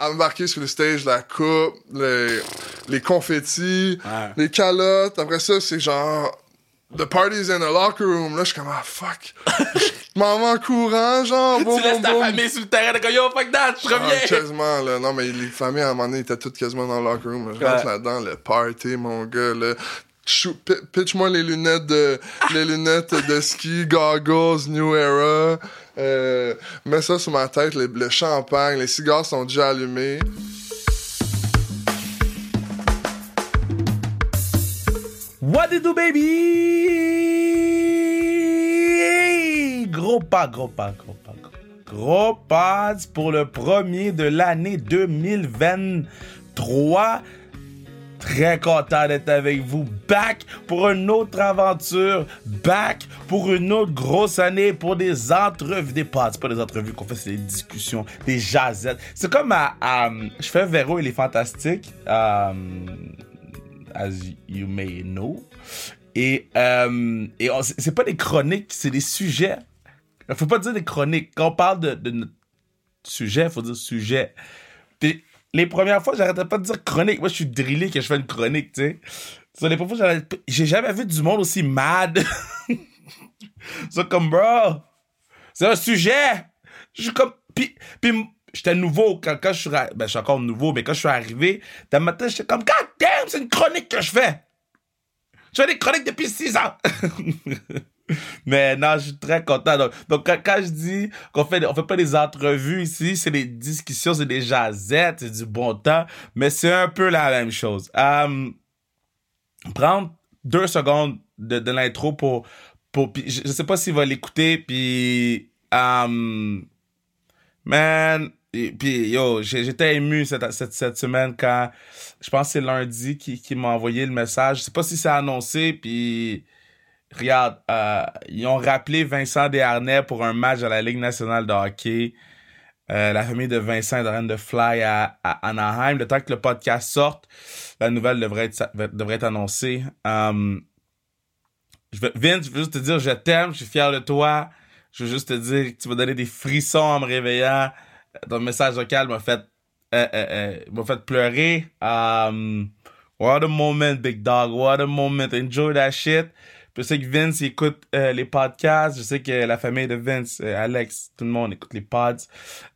embarquer sur le stage, la coupe, les, les confettis, Ouais. les calottes. Après ça, c'est genre... The party's in the locker room. Là, je suis comme, ah, fuck. En courant, genre, boum, tu laisses ta famille sur le terrain, comme yo, fuck that, je Ah, reviens. quasiment, là. Non, mais les familles, à un moment donné, étaient toutes quasiment dans le locker room. là. Je rentre Ouais. là-dedans, le party, mon gars, là. Pitch-moi les lunettes de les lunettes de ski, goggles, New Era. Euh, mets ça sur ma tête, le, le champagne, les cigares sont déjà allumés. What it do, baby? Gros pas, gros pas, gros pas, gros pas pour le premier de l'année 2023. Très content d'être avec vous. Back pour une autre aventure. Back pour une autre grosse année. Pour des entrevues. Des pods, c'est pas des entrevues qu'on fait, c'est des discussions, des jazettes. C'est comme à, Je fais Véro, il est fantastique. Euh, as you may know. Et, euh, et c'est pas des chroniques, c'est des sujets. Faut pas dire des chroniques. Quand on parle de, de notre sujet, faut dire sujet. Les premières fois, j'arrêtais pas de dire chronique. Moi, je suis drillé que je fais une chronique, tu sais. Sur les premières fois, j'ai jamais vu du monde aussi mad. C'est comme, bro, c'est un sujet. Je suis comme, puis, j'étais nouveau quand, quand je suis, ben, je suis encore nouveau, mais quand je suis arrivé, d'un matin, j'étais comme, God damn, c'est une chronique que je fais. Je fais des chroniques depuis six ans. Mais non, je suis très content. Donc, donc quand, je dis qu'on fait, on fait pas des entrevues ici, c'est des discussions, c'est des jazettes, c'est du bon temps, mais c'est un peu la même chose. Euh, prendre deux secondes de, de l'intro pour, pour je, je sais pas s'il va l'écouter, puis euh, man, puis yo, j'étais ému cette, cette, cette semaine quand, je pense que c'est lundi qui, qui m'a envoyé le message. Je sais pas si c'est annoncé, puis regarde, euh, ils ont rappelé Vincent Desharnais pour un match à la Ligue nationale de hockey. Euh, la famille de Vincent est en train de fly à, Anaheim. Le temps que le podcast sorte, la nouvelle devrait être, annoncée. Um, je veux, Vince, je veux juste te dire, je t'aime, je suis fier de toi. Je veux juste te dire que tu m'as donné des frissons en me réveillant. Ton message vocal m'a fait, euh, fait pleurer. Um, what a moment, big dog. What a moment. Enjoy that shit. Je sais que Vince écoute euh, les podcasts. Je sais que la famille de Vince, euh, Alex, tout le monde écoute les pods.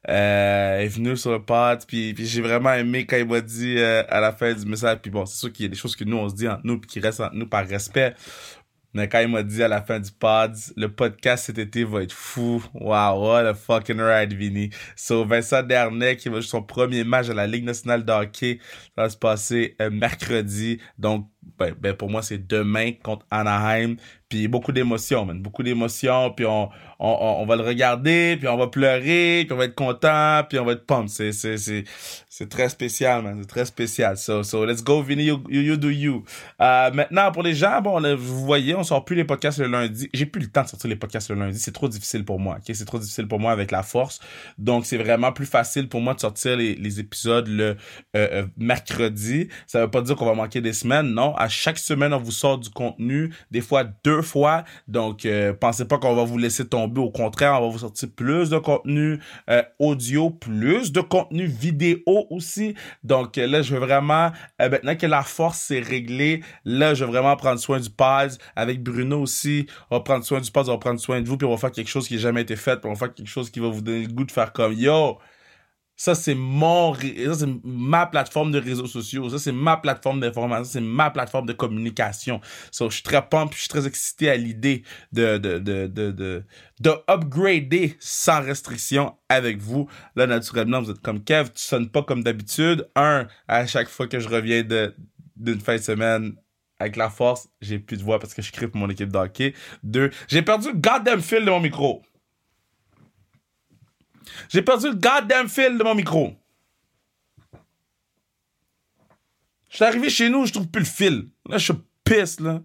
Euh, est venu sur le pod. Puis, j'ai vraiment aimé quand il m'a dit euh, à la fin du message. Puis bon, c'est sûr qu'il y a des choses que nous on se dit entre nous qui restent entre nous par respect. Mais quand il m'a dit à la fin du pod, le podcast cet été va être fou. Wow, what a fucking ride, Vinny. So, Vincent Dernay qui va jouer son premier match à la Ligue nationale de hockey. Ça va se passer euh, mercredi. Donc, ben, ben, pour moi, c'est demain contre Anaheim. Puis beaucoup d'émotions, man. Beaucoup d'émotions. Puis on, on, on, on va le regarder, puis on va pleurer, puis on va être content, puis on va être pumped. C'est, c'est, c'est, c'est très spécial, man. C'est très spécial. So, so let's go, Vinny, you, you, you do you. Euh, maintenant, pour les gens, bon, là, vous voyez, on sort plus les podcasts le lundi. J'ai plus le temps de sortir les podcasts le lundi. C'est trop difficile pour moi, ok? C'est trop difficile pour moi avec la force. Donc, c'est vraiment plus facile pour moi de sortir les, les épisodes le euh, euh, mercredi. Ça veut pas dire qu'on va manquer des semaines, non. À chaque semaine, on vous sort du contenu, des fois deux fois. Donc, euh, pensez pas qu'on va vous laisser tomber. Au contraire, on va vous sortir plus de contenu euh, audio, plus de contenu vidéo aussi. Donc, euh, là, je veux vraiment, euh, maintenant que la force s'est réglée, là, je veux vraiment prendre soin du pod. Avec Bruno aussi, on va prendre soin du pod, on va prendre soin de vous, puis on va faire quelque chose qui n'a jamais été fait, puis on va faire quelque chose qui va vous donner le goût de faire comme, yo, ça, c'est mon, ça, c'est ma plateforme de réseaux sociaux. Ça, c'est ma plateforme d'information. C'est ma plateforme de communication. So, je suis très puis je suis très excité à l'idée de, de, de, de, de, de upgrader sans restriction avec vous. Là, naturellement, vous êtes comme Kev, tu sonnes pas comme d'habitude. Un, à chaque fois que je reviens de, d'une fin de semaine, avec la force, j'ai plus de voix parce que je crie pour mon équipe de hockey. Deux, j'ai perdu goddamn fil de mon micro. J'ai perdu le goddamn fil de mon micro. Je suis arrivé chez nous, je trouve plus le fil. Là, je pisse, là.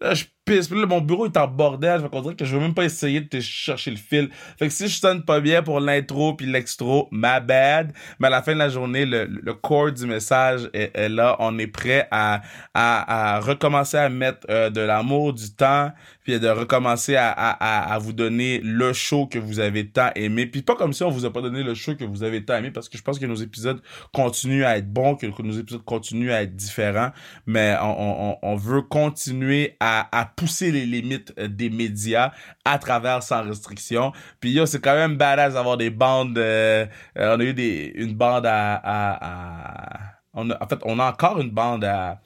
Là, je pisse. Puis là, mon bureau est en bordel. Fait qu'on dirait que je veux même pas essayer de te chercher le fil. Fait que si je sonne pas bien pour l'intro puis l'extro, ma bad. Mais à la fin de la journée, le, le corps du message est, est là. On est prêt à, à, à recommencer à mettre euh, de l'amour, du temps, puis de recommencer à, à, à, vous donner le show que vous avez tant aimé. Puis pas comme si on vous a pas donné le show que vous avez tant aimé, parce que je pense que nos épisodes continuent à être bons, que nos épisodes continuent à être différents, mais on, on, on veut continuer à, à pousser les limites euh, des médias à travers sans restriction. Puis yo, c'est quand même badass d'avoir des bandes. euh, euh, on a eu des, une bande à, on a, en fait, on a encore une bande à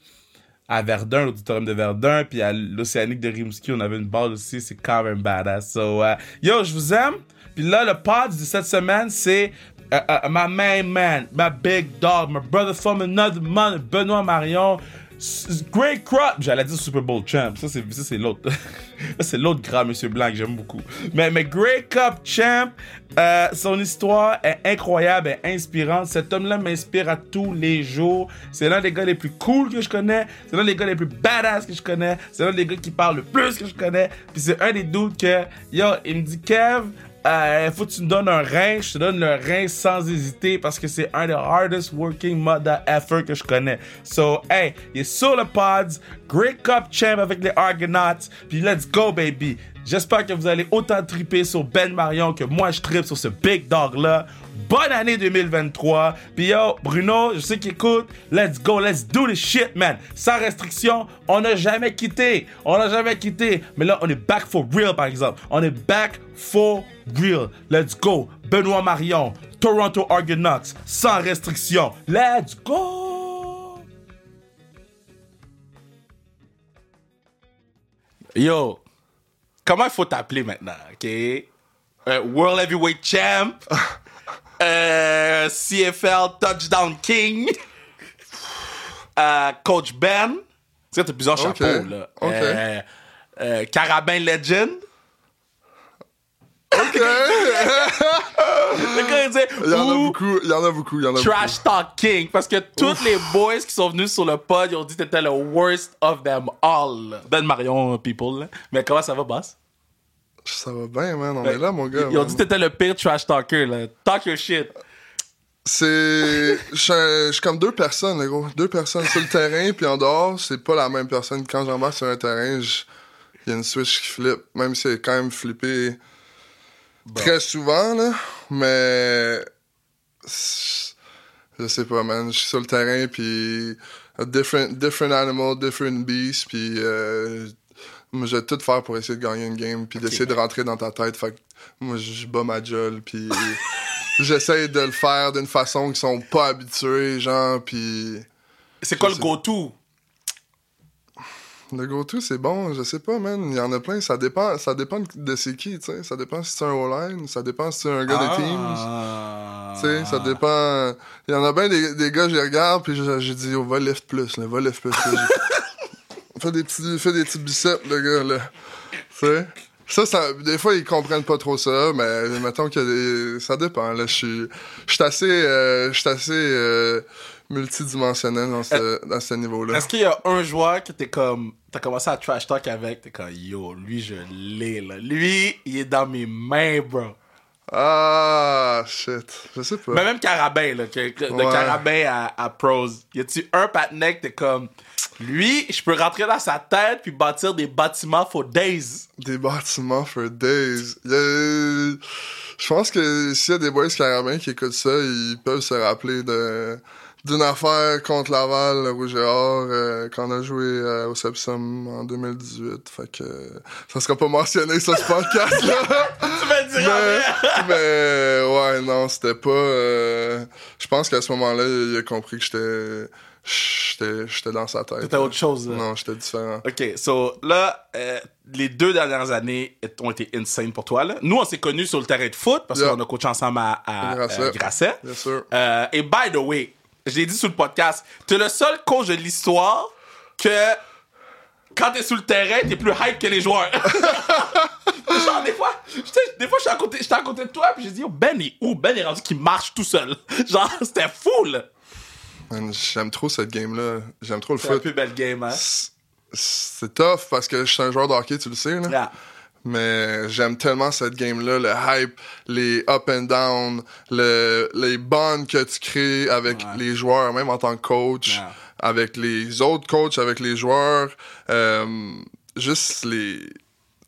à Verdun, l'auditorium de Verdun, puis à l'Océanique de Rimouski, on avait une bande aussi, c'est quand même badass. So, yo, je vous aime. Puis là, le pod de cette semaine, c'est uh, my main man, my big dog, my brother from another mother, Benoît Marion. Great crop! J'allais dire Super Bowl champ. Ça, c'est, ça, c'est l'autre. c'est l'autre grand monsieur blanc que j'aime beaucoup. Mais, mais Great Cup champ, euh, son histoire est incroyable, est inspirante. Cet homme-là m'inspire à tous les jours. C'est l'un des gars les plus cool que je connais. C'est l'un des gars les plus badass que je connais. C'est l'un des gars qui parle le plus que je connais. Puis c'est un des doutes que, yo, il me dit, Kev, euh, faut que tu me donnes un rein, je te donne le rein sans hésiter parce que c'est un des hardest working mother effort que je connais. So, hey, il est pods, Great Cup Champ avec les Argonauts, puis let's go baby. J'espère que vous allez autant triper sur Ben Marion que moi je tripe sur ce big dog là. Bonne année 2023. Puis yo, Bruno, je sais qu'il écoute. Let's go, let's do this shit, man. Sans restriction, on n'a jamais quitté. On n'a jamais quitté. Mais là, on est back for real, par exemple. On est back for real. Let's go. Benoît Marion, Toronto Argonauts, sans restriction. Let's go. Yo, comment il faut t'appeler maintenant, ok? Euh, World Heavyweight Champ, euh, CFL Touchdown King, euh, Coach Ben. Tu sais, t'as plusieurs chapeaux, là? Carabin Legend. OK! Le gars, il dit, Il y en a ou beaucoup, il y en a beaucoup, il y en a Trash Talk King? Parce que tous les boys qui sont venus sur le pod, ils ont dit que t'étais le worst of them all. Ben Marion, people. là. Mais comment ça va, boss? Ça va bien, man. On est là, mon gars. Ils ont dit que t'étais le pire trash talker, là. Talk your shit. C'est. Je suis comme deux personnes, là, gros. Deux personnes sur le terrain, puis en dehors, c'est pas la même personne. Quand j'embarque sur un terrain, il y a une switch qui flippe. Même si c'est quand même très souvent, là. Mais. Je sais pas, man. Je suis sur le terrain, puis. a Different, different animal, different beast, puis. euh, moi, je vais tout faire pour essayer de gagner une game, puis d'essayer de rentrer dans ta tête. Fait que moi, je bats ma jolle, puis. J'essaie de le faire d'une façon qu'ils sont pas habitués, genre, puis C'est quoi le go-to? Le go-to, c'est bon, je sais pas, man. Il y en a plein, ça dépend, ça dépend de c'est qui, tu sais. Ça dépend si c'est un O-line, ça dépend si c'est un gars de teams. Ah. Tu sais, ça dépend. Il y en a bien des, des gars, je les regarde, puis je- j'ai dit, oh, va lift plus, là, va lift plus. là. Fais, des petits, fais des petits biceps, le gars, là. Tu sais? Ça, ça, des fois, ils comprennent pas trop ça, mais mettons que ça dépend, là. Je suis je suis assez, euh, je suis assez euh, multidimensionnel dans ce, dans ce niveau-là. Est-ce qu'il y a un joueur que t'es comme. T'as commencé à trash talk avec, t'es comme yo, lui je l'ai là. Lui, il est dans mes mains, bro. Ah, shit. Je sais pas. Mais même Carabin, là, que- que- de. Carabin à, à Pros. Y a-tu un patinet que t'es comme. Lui, je peux rentrer dans sa tête puis bâtir des bâtiments for days? Des bâtiments for days. Je pense que s'il y a des boys carabins qui écoutent ça, ils peuvent se rappeler de d'une affaire contre Laval, le Rouge et Or, euh, quand on a joué euh, au Sepsum en 2018. Fait que euh, ça sera pas mentionné sur ce podcast-là. Tu me dis mais, mais ouais, non, c'était pas... Je pense qu'à ce moment-là, il a compris que j'étais... J'étais dans sa tête. C'était autre chose, là. Non, j'étais différent. Ok, so là, euh, les deux dernières années ont été insane pour toi. Là. Nous, on s'est connus sur le terrain de foot parce Yeah. qu'on a coaché ensemble à, à Grasset. euh, Grasset. Bien sûr. Euh, et by the way, je l'ai dit sur le podcast, t'es le seul coach de l'histoire que quand t'es sur le terrain, t'es plus hype que les joueurs. Genre, des fois, des fois, j'étais à côté, j'étais à côté de toi, puis j'ai dit, oh, Ben est où? Ben est rendu qu'il marche tout seul. Genre, c'était fou, là. J'aime trop cette game-là. J'aime trop le C'est la foot. plus belle game, hein. C'est- c'est tough parce que je suis un joueur de hockey, tu le sais, là. Yeah. Mais j'aime tellement cette game-là, le hype, les up and down, le, les bonds que tu crées avec Ouais. les joueurs, même en tant que coach, Ouais. avec les autres coachs, avec les joueurs. euh, juste les,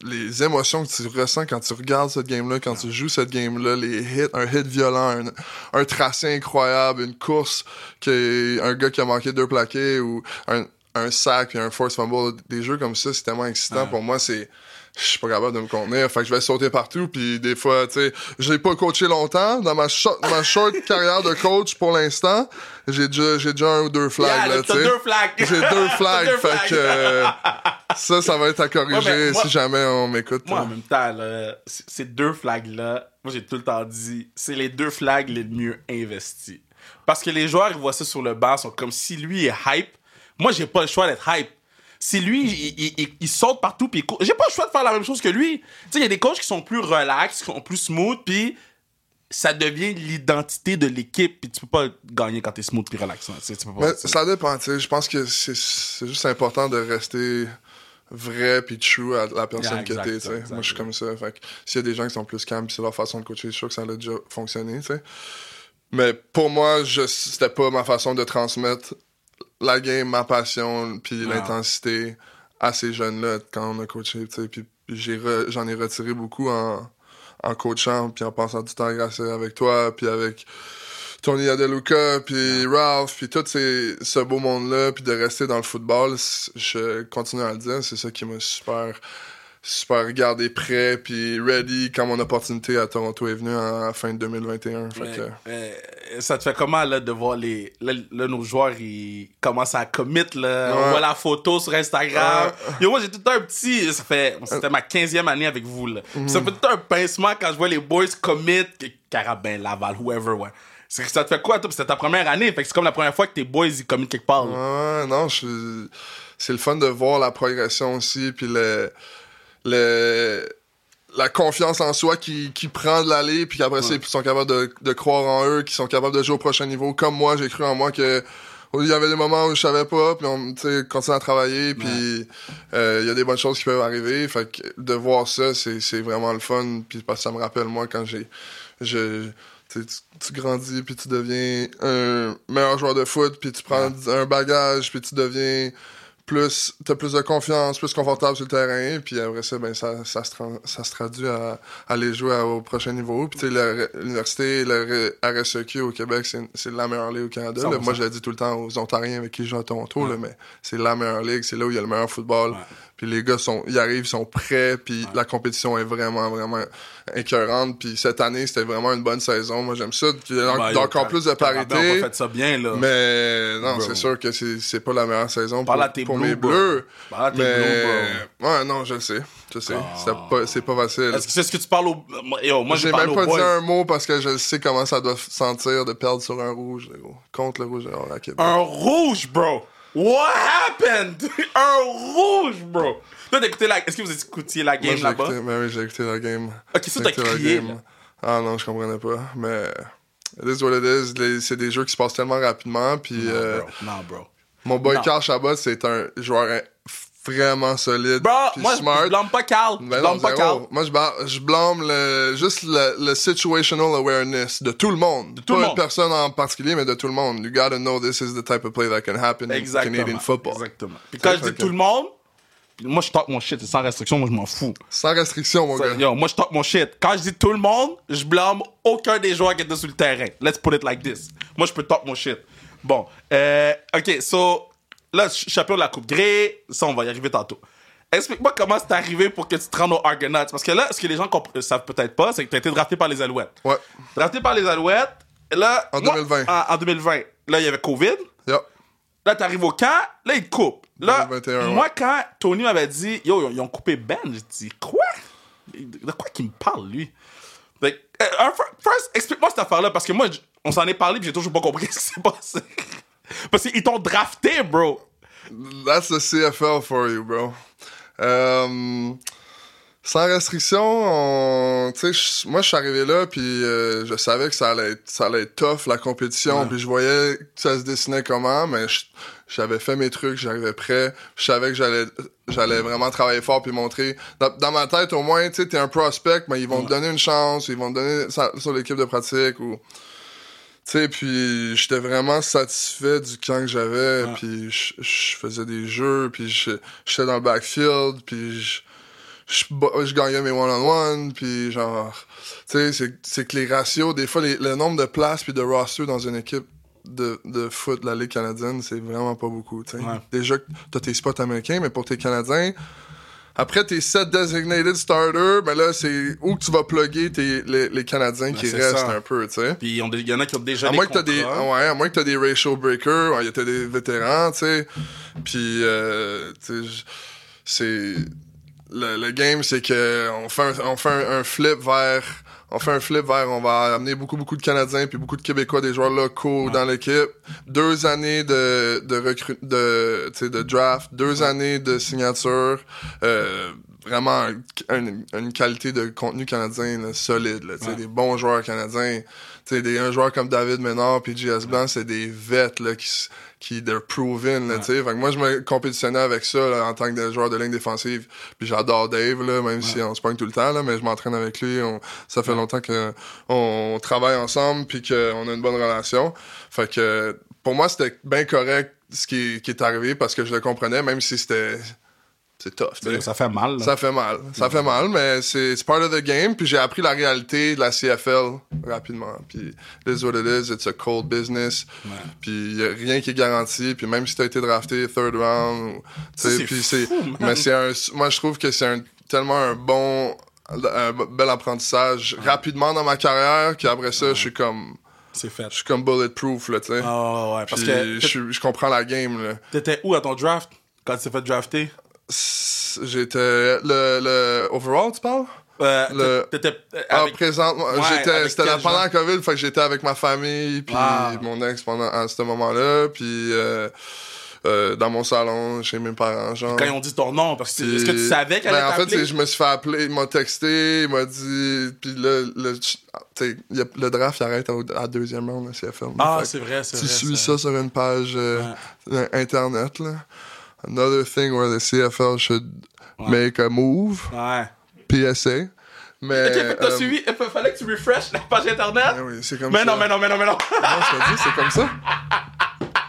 les émotions que tu ressens quand tu regardes cette game-là, quand tu joues cette game-là, les hits, un hit violent, un, un tracé incroyable, une course, que un gars qui a manqué deux plaqués ou un, un sac puis un force fumble, des jeux comme ça, c'est tellement excitant. Pour moi, c'est je suis pas capable de me contenir. Fait que je vais sauter partout. Puis des fois, tu sais, j'ai pas coaché longtemps. Dans ma, short, ma short carrière de coach pour l'instant, j'ai déjà, j'ai déjà un ou deux flags. Yeah, t'as deux flags. J'ai deux flags. deux fait flags. que euh, ça, ça va être à corriger Ouais, mais moi- si jamais on m'écoute. Moi, en même temps, là, ces deux flags-là, moi, j'ai tout le temps dit, c'est les deux flags les mieux investis. Parce que les joueurs, ils voient ça sur le banc, sont comme si lui est hype. Moi, j'ai pas le choix d'être hype. Si lui, il, il- il- il saute partout, puis j'ai pas le choix de faire la même chose que lui. Tu sais, il y a des coachs qui sont plus relax, qui sont plus smooth, puis ça devient l'identité de l'équipe, puis tu peux pas gagner quand t'es smooth puis relax. hein. Tu peux pas- ça dépend, tu sais. Je pense que c'est juste important de rester vrai puis true à la personne Yeah, que exact, t'es, tu sais. exact, Moi, je suis comme ça. Fait que s'il y a des gens qui sont plus calmes c'est leur façon de coacher, je suis sûr que ça a déjà fonctionné, tu sais. Mais pour moi, c'était pas ma façon de transmettre la game, ma passion puis Ouais. l'intensité à ces jeunes-là quand on a coaché, tu sais. Puis j'en ai retiré beaucoup en, en coachant puis en passant du temps avec toi puis avec Tony Adeluca, puis Ralph, puis tout ces, ce beau monde-là, puis de rester dans le football, je continue à le dire, c'est ça qui m'a super, super gardé prêt, puis ready quand mon opportunité à Toronto est venue en, fin de 2021. Fait Mais, que, euh, ça te fait comment là de voir les là, là, nos joueurs ils commencent à commit là on voit la photo sur Instagram. Yo moi j'ai tout un petit ça fait c'était ma 15e année avec vous là. Mhm. ça fait tout un pincement quand je vois les boys commit Carabin Laval whoever ouais. Ça te fait quoi toi? C'était ta première année fait que c'est comme la première fois que tes boys ils quelque part là. Non, je- c'est le fun de voir la progression aussi, puis le, le, la confiance en soi qui, qui prend de l'allée, puis qu'après ça, ils sont capables de, de croire en eux, qui sont capables de jouer au prochain niveau. Comme moi, j'ai cru en moi que il y avait des moments où je savais pas, puis on continue à travailler, puis euh, il y a des bonnes choses qui peuvent arriver. Fait que de voir ça, c'est vraiment le fun, puis parce que ça me rappelle moi quand j'ai je tu, sais, tu- tu grandis puis tu deviens un meilleur joueur de foot puis tu prends un bagage puis tu deviens plus t'as plus de confiance plus confortable sur le terrain puis après ça ben ça ça se, tra- ça se traduit à, à aller jouer à- au prochain niveau puis l'université le RSEQ au Québec c'est c'est la meilleure ligue au Canada là. 100%. moi je le dis tout le temps aux Ontariens avec qui je joue à Toronto là, mais c'est la meilleure ligue c'est là où il y a le meilleur football Ouais. Puis les gars sont ils arrivent ils sont prêts puis la compétition est vraiment vraiment écœurante puis cette année c'était vraiment une bonne saison moi j'aime ça Ben, encore plus de parité on fait ça bien là mais non, c'est sûr que c'est c'est pas la meilleure saison pour, Parle à tes pour mes bro. bleus. Parle à tes mais ouais, non, je le sais, je sais, Ah. c'est pas c'est pas facile. est-ce que c'est ce que tu parles au yo moi je J'ai même pas dit un mot parce que je sais comment ça doit sentir de perdre sur un rouge, gros. contre le rouge à Québec. Un rouge, bro. What happened? Un rouge, bro. Toi, écouté la... Est-ce que vous écoutiez la game là-bas? écouté, ben oui, j'ai écouté la game. Ok, ça, t'as crié, là. Ah non, je comprenais pas, mais it is what it is. Les- C'est des jeux qui se passent tellement rapidement, puis Non, euh, bro. Non, bro. mon boy. Carl Chabot, c'est un joueur vraiment solide, Bro, moi, smart. je blâme pas Carl. Je Ben non, blâme pas. Carl. Moi, je, je blâme le, juste le, le situational awareness de tout le monde. De tout le monde. une personne en particulier, mais de tout le monde. You gotta know this is the type of play that can happen in Exactement. Canadian football. Exactement. Puis quand je dis tout le monde, moi, je talk mon shit, sans restriction, moi, je m'en fous. Sans restriction, mon gars. Yo, moi, je talk mon shit. Quand je dis tout le monde, je blâme aucun des joueurs qui étaient sur le terrain. Let's put it like this. Moi, je peux talk mon shit. Bon, euh, OK, so, là, ch- champion de la Coupe Grey, ça, on va y arriver tantôt. Explique-moi comment c'est arrivé pour que tu te rendes aux Argonauts. Parce que là, ce que les gens compre- euh, savent peut-être pas, c'est que tu as été drafté par les Alouettes. Ouais. Drafté par les Alouettes, là... En moi, 2020. En, en 2020. Là, il y avait COVID. Yeah. Là, t'arrives au camp, là, ils te coupent. Là, 2021, moi, quand Tony m'avait dit, yo, ils ont- coupé Ben, j'ai dit, quoi? De quoi qu'il me parle, lui? Que, euh, first, explique-moi cette affaire-là, parce que moi, on s'en est parlé, puis j'ai toujours pas compris ce qui s'est passé. Parce qu'ils t'ont drafté, bro. That's the CFL for you, bro. Euh, Sans restriction, on, moi je suis arrivé là puis euh, je savais que ça allait être, ça allait être tough la compétition, puis je voyais que ça se dessinait comment, mais j'avais fait mes trucs, j'arrivais prêt, je savais que j'allais, j'allais vraiment travailler fort puis montrer. Dans, dans ma tête au moins, tu sais, t'es un prospect, mais ils vont te donner une chance, ils vont te donner ça- sur l'équipe de pratique ou. Tu sais, puis j'étais vraiment satisfait du camp que j'avais, Ouais. puis je faisais des jeux, puis j'étais dans le backfield, puis je gagnais mes one-on-one, puis genre, tu sais, c'est- c'est que les ratios, des fois, les- le nombre de places puis de rosters dans une équipe de, de foot de la Ligue canadienne, c'est vraiment pas beaucoup, tu sais. Ouais. Déjà, que t'as tes spots américains, mais pour tes Canadiens, après tes 7 designated starters, ben là, c'est où que tu vas plugger tes, les, les Canadiens qui Ben, c'est restent ça. un peu, tu sais. Puis il y en a qui ont déjà À des moins que t'as des, ouais, à moins que t'as des ratio breakers, ouais, t'as des vétérans, tu sais. Puis, euh, tu sais, j- c'est le, le game, c'est que on fait un, on fait un, un flip vers, on fait un flip vers, on va amener beaucoup beaucoup de Canadiens puis beaucoup de Québécois, des joueurs locaux Ouais. dans l'équipe. Deux années de de recrut, de, tu sais, de draft, deux années de signature. Euh, vraiment un- une qualité de contenu canadien là, solide là, tu sais, Ouais. des bons joueurs canadiens sais, des, un joueur comme David Ménard puis JS Blanc, c'est des vets là, qui, qui they're proven. Là, Ouais. Fait que moi, je me compétitionnais avec ça là, en tant que joueur de ligne défensive. Puis j'adore Dave, là, même si on se pogne tout le temps, là, mais je m'entraîne avec lui. On, ça fait longtemps que on travaille ensemble puis qu'on a une bonne relation. Fait que pour moi, c'était bien correct ce qui, qui est arrivé parce que je le comprenais, même si c'était... C'est tough. Ça fait mal. là. Ça fait mal. Ça fait mal, mais c'est part of the game. Puis j'ai appris la réalité de la CFL rapidement. Puis it is what it is. It's a cold business. Ouais. Puis y a rien qui est garanti. Puis même si t'as été drafté third round, puis c'est. Mais c'est un. Moi, je trouve que c'est un tellement un bon, un bel apprentissage rapidement dans ma carrière qu'après ça, je suis comme, C'est fait. je suis comme bulletproof là, tu sais. Ah ouais, parce Puis que je comprends la game là. t'étais où à ton draft quand tu t'es fait drafter? J'étais le le overall, tu parles? Euh, Le- T'étais euh, Ah, avec... présentement, Ouais, j'étais, c'était pendant la COVID, fait que j'étais avec ma famille, puis Ah. mon ex pendant à ce moment-là, puis euh, euh, dans mon salon, chez mes parents, genre. Quand ils ont dit ton nom, parce que est-ce que tu Puis- savais qu'elle ben, en fait, je me suis fait appeler, il m'a texté, il m'a dit, puis là, le, a- le draft il arrête à deuxième round, la CFL. Ah, c'est vrai, c'est que tu vrai. suis ça sur une page Ouais. internet, là. Another thing where the CFL should Ouais. make a move, Ouais. PSA. Mais, Ok, t'as euh, suivi, il fallait que tu refresh la page internet? oui, c'est comme Mais ça. non, mais non, mais non, mais non. Non, je te dis, c'est comme ça.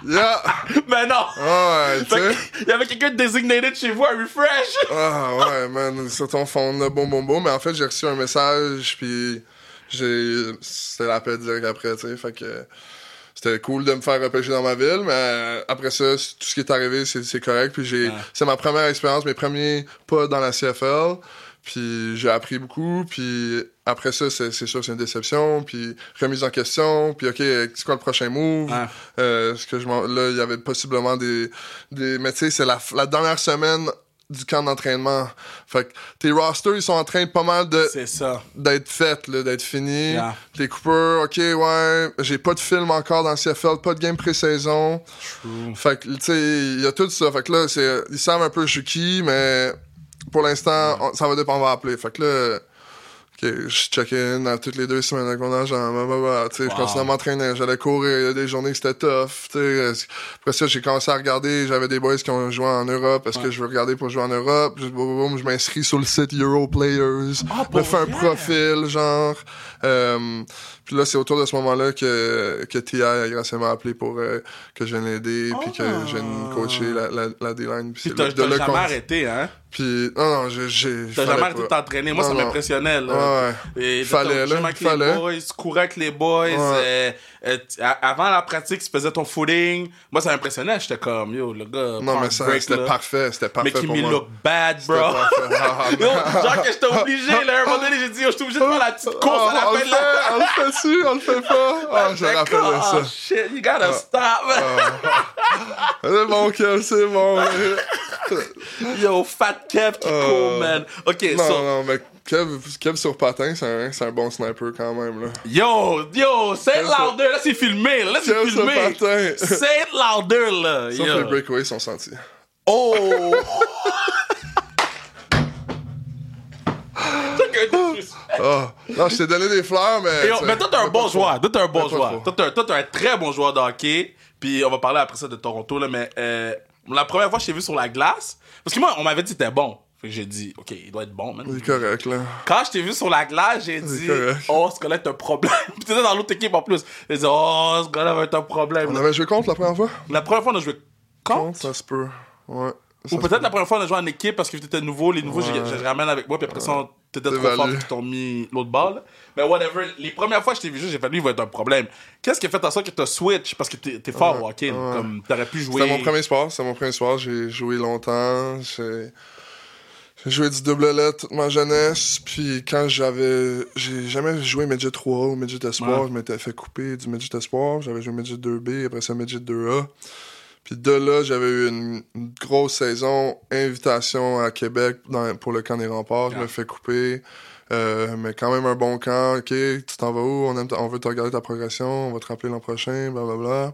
Yeah! mais non. Ah ouais, tu sais. Il y avait quelqu'un de designated chez vous à refresh. Ah ouais, man, sur ton fond de bon bon bon. Mais en fait, j'ai reçu un message, puis j'ai. C'était l'appel direct après, tu sais. Fait que c'était cool de me faire repêcher dans ma ville, mais après ça, tout ce qui est arrivé, c'est correct. Puis j'ai. Ouais. C'est ma première expérience, mes premiers pas dans la CFL. Puis j'ai appris beaucoup, puis après ça, c'est sûr, c'est une déception, puis remise en question, puis OK, c'est quoi le prochain move? Euh, ce que je là, il y avait possiblement des, des mais tu sais, c'est la, la dernière semaine du camp d'entraînement. Fait que tes rosters, ils sont en train de pas mal de C'est ça. d'être faits, là, d'être finis. Yeah. Les coupeurs, OK, ouais, j'ai pas de film encore dans le CFL, pas de game pré-saison. Fait que, tu sais, il y a tout ça. Fait que là, ils savent un peu je suis qui, mais pour l'instant, ça va dépendre, on va appeler. Fait que là, OK, je check in à toutes les deux semaines mon agent, blablabla, tu sais, je continuais à m'entraîner, j'allais courir, il y a des journées que c'était tough, tu sais. Après ça, j'ai commencé à regarder, j'avais des boys qui ont joué en Europe, est-ce Ouais. que je veux regarder pour jouer en Europe? Je, boum, boum, je m'inscris sur le site Euro Players, Ah, me fais un profil, genre. Euh, puis là, c'est autour de ce moment-là que, que T.I. a gracieusement appelé pour euh, que je vienne l'aider, puis que je vienne coacher la, la, la D-line. Puis t'as jamais qu'on- arrêté, hein? Puis, non, non, j'ai... j'ai T'as jamais arrêté de t'entraîner? Moi, Non, ça m'impressionnait, là. Ouais. Et Fallait, là, avec fallait. les boys, tu courais avec les boys. Ouais. euh, euh, avant la pratique, tu faisais ton footing. Moi, ça m'impressionnait. J'étais comme, yo, le gars. Non, mais ça, c'était parfait, c'était parfait Making pour me look bad, bro. Ah, Yo, genre que j'étais obligé, là, à un moment donné, j'ai dit, yo, j'étais obligé de faire la petite course Oh, à la on fin de la... on le fait dessus, on le fait pas. Ah, je rappelle comme, ça. Oh, shit, you gotta stop. C'est bon, Kev, c'est bon. Yo, fat Kev, qui Euh, cool, man. OK, non, so... non, mais Kev, Kev sur patin, c'est un, c'est un bon sniper quand même, là. Yo, yo, say it Kev sur- louder. Là, c'est filmé. Là, c'est Kev sur filmé. patin. Say it louder, là. Sauf yo. que les breakaways sont sentis. Oh! Ah. Non, je t'ai donné des fleurs, mais. Tu- mais toi, t'es un bon joueur. Toi, t'es un bon joueur. Toi, t'es un- toi, t'es un très bon joueur de hockey. Puis on va parler après ça de Toronto, là, mais euh, la première fois que je t'ai vu sur la glace, parce que moi, on m'avait dit que t'étais bon. Fait que j'ai dit, OK, il doit être bon, man. Il est correct, là. Quand je t'ai vu sur la glace, j'ai dit, correct. oh, ce gars-là est un problème. Puis t'étais dans l'autre équipe en plus. J'ai dit, oh, ce gars-là va être un problème. On avait joué contre la première fois? La première fois, on a joué Contre, contre. ça se peut. Ouais. Ou peut-être peut. la première fois, on a joué en équipe parce que t'étais nouveau. Les nouveaux, j'ai- je les ramène avec moi. Puis après ça, t'étais trop fort. Puis ils t'ont mis l'autre balle. Mais whatever. Les premières fois que je t'ai vu jouer, j'ai fait lui, il va être un problème. Qu'est-ce qui a fait en sorte que t'as switch? Parce que t'es t'es fort au hockey. Comme t'aurais pu jouer. C'était mon premier sport, c'était mon premier sport. J'ai joué longtemps. J'ai j'ai joué du double lettre toute ma jeunesse. Puis quand j'avais. J'ai jamais joué Midget 3 ou Midget Espoir. Ouais. Je m'étais fait couper du Midget Espoir. J'avais joué Midget 2B, après ça Midget 2A. Puis de là, j'avais eu une, une grosse saison, invitation à Québec dans- pour le camp des remparts. Je me Yeah. fais couper. Euh, mais quand même un bon camp. OK, tu t'en vas où? On, aime ta- on veut te regarder ta progression. On va te rappeler l'an prochain, blablabla.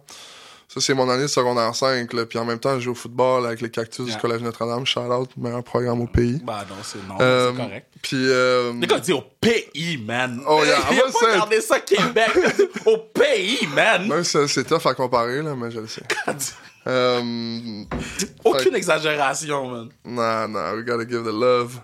Ça, c'est mon année de secondaire 5. Là. Puis en même temps, je joue au football avec les Cactus Yeah. du Collège Notre-Dame. Shout-out, meilleur programme au pays. Bah non, c'est non, Euh, c'est correct. Puis... euh, Les gars disent au pays, man. Oh, yeah, Il a pas regardé ça Québec. au pays, man. même c'est tough à comparer, là, mais je le sais. Euh, Aucune exagération, man. Nah, nah, we gotta give the love.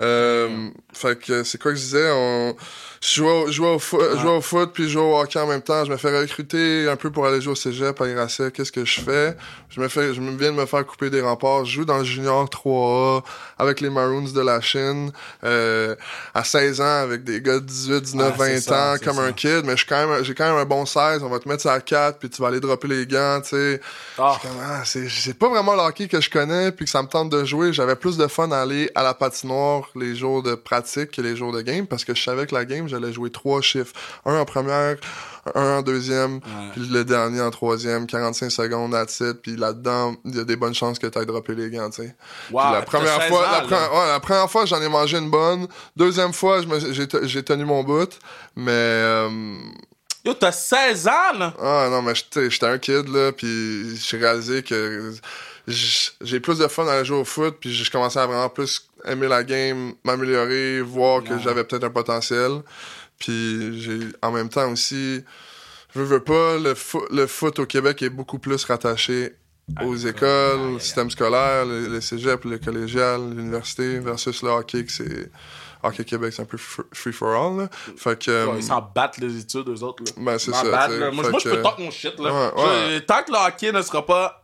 Euh, Fait que c'est quoi que je disais? On... Je jouais au, je jouais au foot, je jouais au foot puis je jouais au hockey en même temps. Je me fais recruter un peu pour aller jouer au cégep à Iracet. Qu'est-ce que je fais? Je me fais, je me viens de me faire couper des remparts. Je joue dans le junior 3A avec les Maroons de la Chine. Euh, à 16 ans avec des gars de 18, 19, Ouais, c'est 20 ça, ans comme ça. un kid. Mais je suis quand même, j'ai quand même un bon 16. On va te mettre ça à 4 puis tu vas aller dropper les gants, tu sais. Ah. Ah, c'est, c'est pas vraiment le hockey que je connais, puis que ça me tente de jouer. J'avais plus de fun à aller à la patinoire les jours de pratique que les jours de game, parce que je savais que la game, j'allais jouer trois chiffres. Un en première, un en deuxième, puis le dernier en troisième, 45 secondes, that's it. Puis là-dedans, il y a des bonnes chances que t'ailles dropper les gants, tu sais. Wow, Puis la première 16 fois, ans, la, là. pre- ouais, la première fois, j'en ai mangé une bonne. Deuxième fois, me- j'ai tenu mon bout, mais... euh, Yo, t'as 16 ans, là? ah non, mais j'étais un kid, là, puis j'ai réalisé que j'ai plus de fun à jouer au foot, puis je commençais à vraiment plus aimer la game, m'améliorer, voir que j'avais peut-être un potentiel. Puis j'ai en même temps aussi, je veux, veux pas, le, fo- le foot au Québec est beaucoup plus rattaché aux écoles, yeah. système scolaire, le, le cégep, le collégial, l'université, versus le hockey, que c'est... Hockey Québec, c'est un peu fr- free for all, là. Fait que... euh, Ils s'en battent les études, eux autres, là. ben, c'est ça, battent, là. Moi, je peux talk mon shit, là. Ouais, ouais. Je- tant que le hockey ne sera pas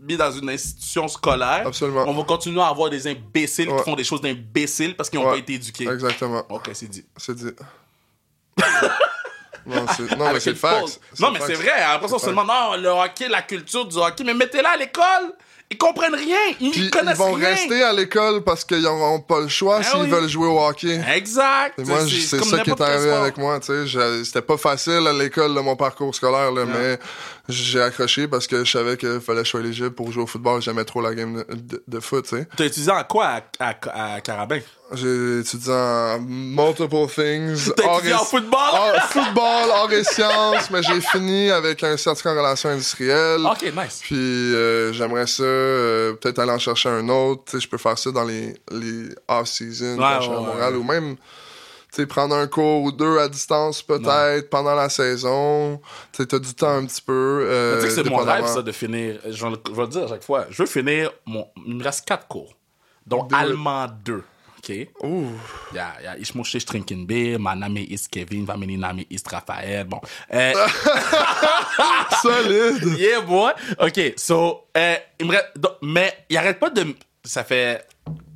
mis dans une institution scolaire, Absolument. on va continuer à avoir des imbéciles qui font des choses d'imbéciles parce qu'ils n'ont pas été éduqués. Exactement. Ok, c'est dit. C'est dit. non, c'est, non mais c'est le fact. Non, mais c'est vrai. Après ça, on se demande, non, le hockey, la culture du hockey, mais mettez-la à l'école. Ils comprennent rien. Ils Puis ils connaissent vont rien. rester à l'école parce qu'ils n'auront pas le choix Ben s'ils oui. veulent jouer au hockey. Exact. Et moi, c'est, ça qui est arrivé avec moi, C'était pas facile à l'école, mon parcours scolaire, là, mais j'ai accroché parce que je savais qu'il fallait que je sois éligible pour jouer au football. J'aimais trop la game de, de- de foot, tu sais. T'as étudié en quoi? À, à, à Carabin? J'ai étudié en multiple things. T'as étudié en football? Football, arts et sciences, mais j'ai fini avec un certificat en relations industrielles. Ok, nice. Puis euh, j'aimerais ça, euh, peut-être aller en chercher un autre. Tu sais, je peux faire ça dans les, les off-season Ouais, ouais, à Montréal. ouais. Ou même, sais, prendre un cours ou deux à distance peut-être pendant la saison. Tu t'as du temps un petit peu. euh, Tu sais que c'est mon rêve, ça, de finir. Je vais, le- je vais le dire à chaque fois. Je veux finir mon. Il me reste quatre cours, dont Deux. allemand 2. OK? Ouh, Ja, ja, ich muss nicht trinken Bier. Mein Name ist Kevin, mein Name ist Raphaël. Bon. Euh, solide! yeah, boy. OK, so, euh, il me mais il arrête pas de. Ça fait.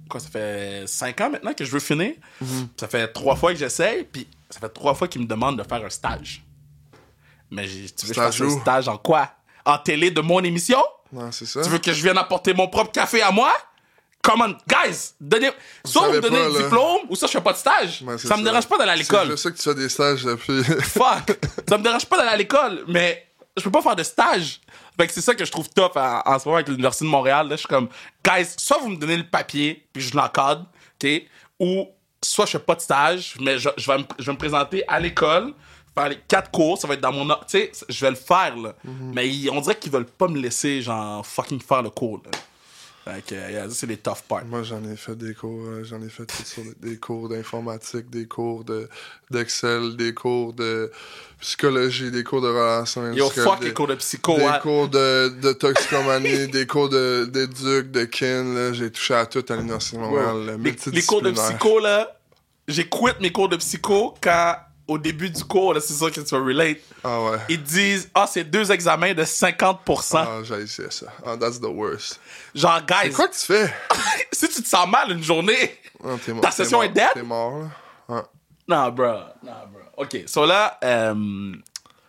Quoi, ça fait 5 ans maintenant que je veux finir. Mhm. Ça fait trois fois que j'essaye, puis ça fait trois fois qu'il me demande de faire un stage. Mais tu veux que je fasse un stage en quoi? En télé de mon émission? Non, c'est ça. Tu veux que je vienne apporter mon propre café à moi? Come on, guys! Donnez... Soit vous me donnez le diplôme, ou ça, je fais pas de stage. Ouais, c'est ça me dérange pas d'aller à l'école. Je sais que tu fais des stages depuis. Fuck! ça me dérange pas d'aller à l'école, mais je peux pas faire de stage. Fait que c'est ça que je trouve top en, en ce moment avec l'Université de Montréal. Là, je suis comme, guys, soit vous me donnez le papier, puis je l'encadre, OK? Ou soit je fais pas de stage, mais je, je vais, me, je vais me présenter à l'école, faire les quatre cours, ça va être dans mon... Tu sais, je vais le faire, là. Mhm. Mais ils- on dirait qu'ils veulent pas me laisser, genre, fucking faire le cours, là. Fait que, yeah, ça, c'est les tough parts. Moi, j'en ai fait des cours, euh, j'en ai fait sur des, cours d'informatique, des cours de, d'Excel, des cours de psychologie, des cours de relations Yo, fuck des, les cours de psycho, des hein. cours de, de toxicomanie, des cours de, d'éduc, de kin, là. J'ai touché à tout à l'Université de Montréal, Les, les cours de psycho, là, j'ai quitté mes cours de psycho quand, au début du cours, c'est ça que tu vas relate, Ah ouais. ils disent, ah, c'est deux examens de 50%. Ah, j'ai ça. Ah, that's the worst. Genre, guys, Quoi que tu fais? si tu te sens mal une journée, Ah, mort, Ta session mort, est dead? T'es mort, là. Ouais. Non, bro. Non, bro. OK, so là, euh,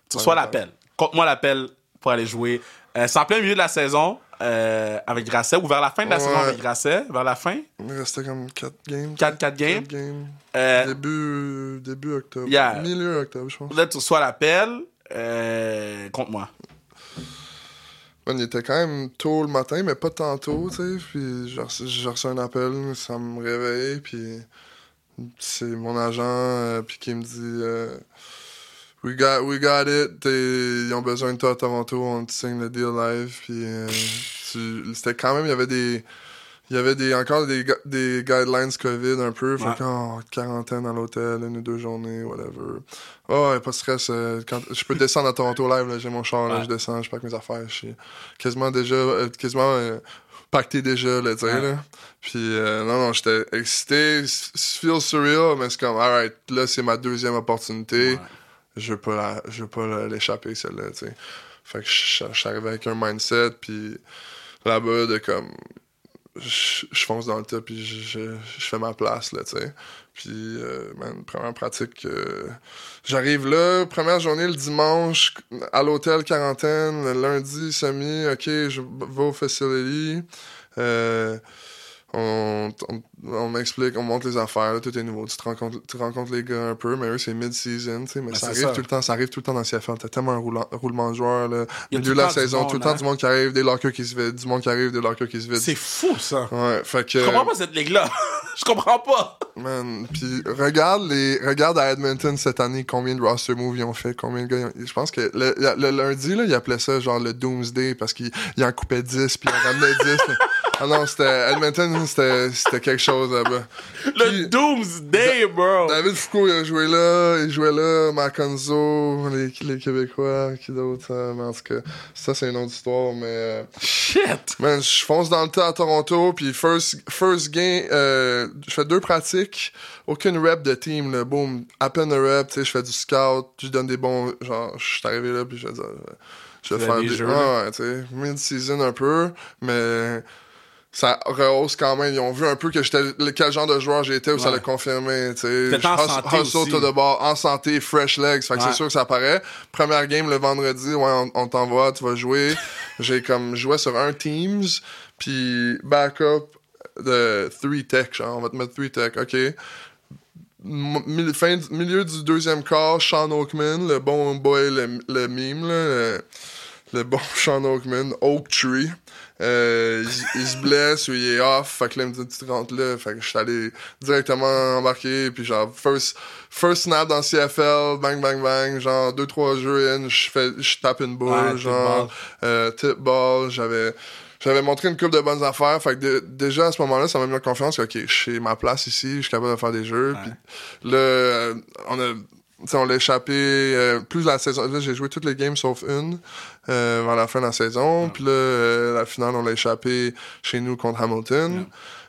tu reçois l'appel. Compte-moi l'appel pour aller jouer. Euh, c'est en plein milieu de la saison euh, avec Grasset, ou vers la fin de la Ouais. saison avec Grasset, vers la fin? Il restait comme 4 games. 4-4 Quatre games? games. Euh, Début, début octobre. Yeah. Milieu octobre, je pense. là, tu reçois l'appel. Euh, Compte-moi. Man, il était quand même tôt le matin, mais pas tantôt, tu sais. Puis j'ai reçu, un appel, ça me réveille, puis c'est mon agent, euh, puis qui me dit we, got, we got it, ils ont besoin de toi à Toronto, on te signe le deal live, puis euh, c'était quand même, il y avait des. Il y avait des, encore des, des guidelines COVID un peu. Fait Ouais. oh, quarantaine dans l'hôtel, une ou deux journées, whatever. Oh, pas de stress. euh, quand, je peux descendre à Toronto live, j'ai mon char, là, Ouais. je descends, je pack mes affaires. Je suis quasiment déjà, euh, quasiment euh, pacté déjà, sais, Ouais. là. Puis, non, non, j'étais excité. Feel surreal, mais c'est comme, alright, là, c'est ma deuxième opportunité. Je veux pas la- je pas l'échapper, celle-là, tu sais. Fait que je suis arrivé avec un mindset, puis là-bas, de comme, je fonce dans le tas, puis je, fais ma place, là, tu sais. Puis, euh, man, première pratique, j'arrive là, première journée le dimanche, à l'hôtel quarantaine, lundi, semi, ok, je vais au facility. Euh, on, on, on m'explique, on monte les affaires, là, tout est nouveau. Tu te rencontres, tu rencontres les gars un peu, mais eux, c'est mid-season, tu sais. Mais Ben, ça arrive ça. tout le temps, ça arrive tout le temps dans CFL. T'as tellement un roulant- roulement de joueurs, là. Milieu de la saison, monde, tout le temps hein. du monde qui arrive, des lockers qui se vident, du monde qui arrive, des lockers qui se vident. C'est fou, ça. Ouais, fait que. Je comprends pas cette ligue-là. Je comprends pas. Man, puis regarde les regarde à Edmonton cette année combien de roster moves ils ont fait, combien de gars ils ont- je pense que le, le- le lundi là, ils appelaient ça genre le Doomsday parce qu'ils ils en coupaient 10 puis ils en ramenaient 10. là. Ah non, c'était Edmonton, c'était c'était quelque chose là-bas. Le Puis- Doomsday, bro. David Foucault, il a joué là, il jouait là, Maconzo, les, les Québécois, qui d'autre, mais en tout cas, ça c'est une autre histoire, mais euh, Shit. Man, je fonce dans le tas à Toronto, puis first, first game, euh, je fais deux pratiques, aucune rep de team, là, boom, à peine de rep, tu sais, je fais du scout, je donne des bons, genre, je suis arrivé là, puis je vais dire, je vais faire des jeux, là? ouais, tu sais, mid-season un peu, mais ça rehausse quand même, ils ont vu un peu que j'étais, quel genre de joueur j'étais, ou ça l'a confirmé, tu sais, T'étais en santé hustle aussi. to the ball, en santé, fresh legs, fait que Ouais. c'est sûr que ça apparaît. Première game le vendredi, ouais, on, on t'envoie, tu vas jouer. J'ai comme joué sur un Teams, puis backup de 3 tech, genre, on va te mettre 3 tech, ok. M- fin milieu du deuxième quart, Sean Oakman, le bon boy, le, le mime, là, le, le bon Sean Oakman, Oak Tree. Euh, il, se blesse ou il est off, fait que là, il me dit, tu te rentres là. Fait que je suis allé directement embarquer, puis genre, first, first snap dans CFL, bang, bang, bang, genre, deux, trois jeux in, je fais, je tape une boule, Ouais, tip genre, ball. euh, tip ball, j'avais, j'avais montré une coupe de bonnes affaires, fait que dé- déjà à ce moment-là, ça m'a mis en confiance que, ok, je sais ma place ici, je suis capable de faire des jeux, puis là, on a, tu sais, on l'a échappé euh, plus la saison. Là, j'ai joué toutes les games sauf une euh, vers la fin de la saison. Puis là, euh, la finale, on l'a échappé chez nous contre Hamilton.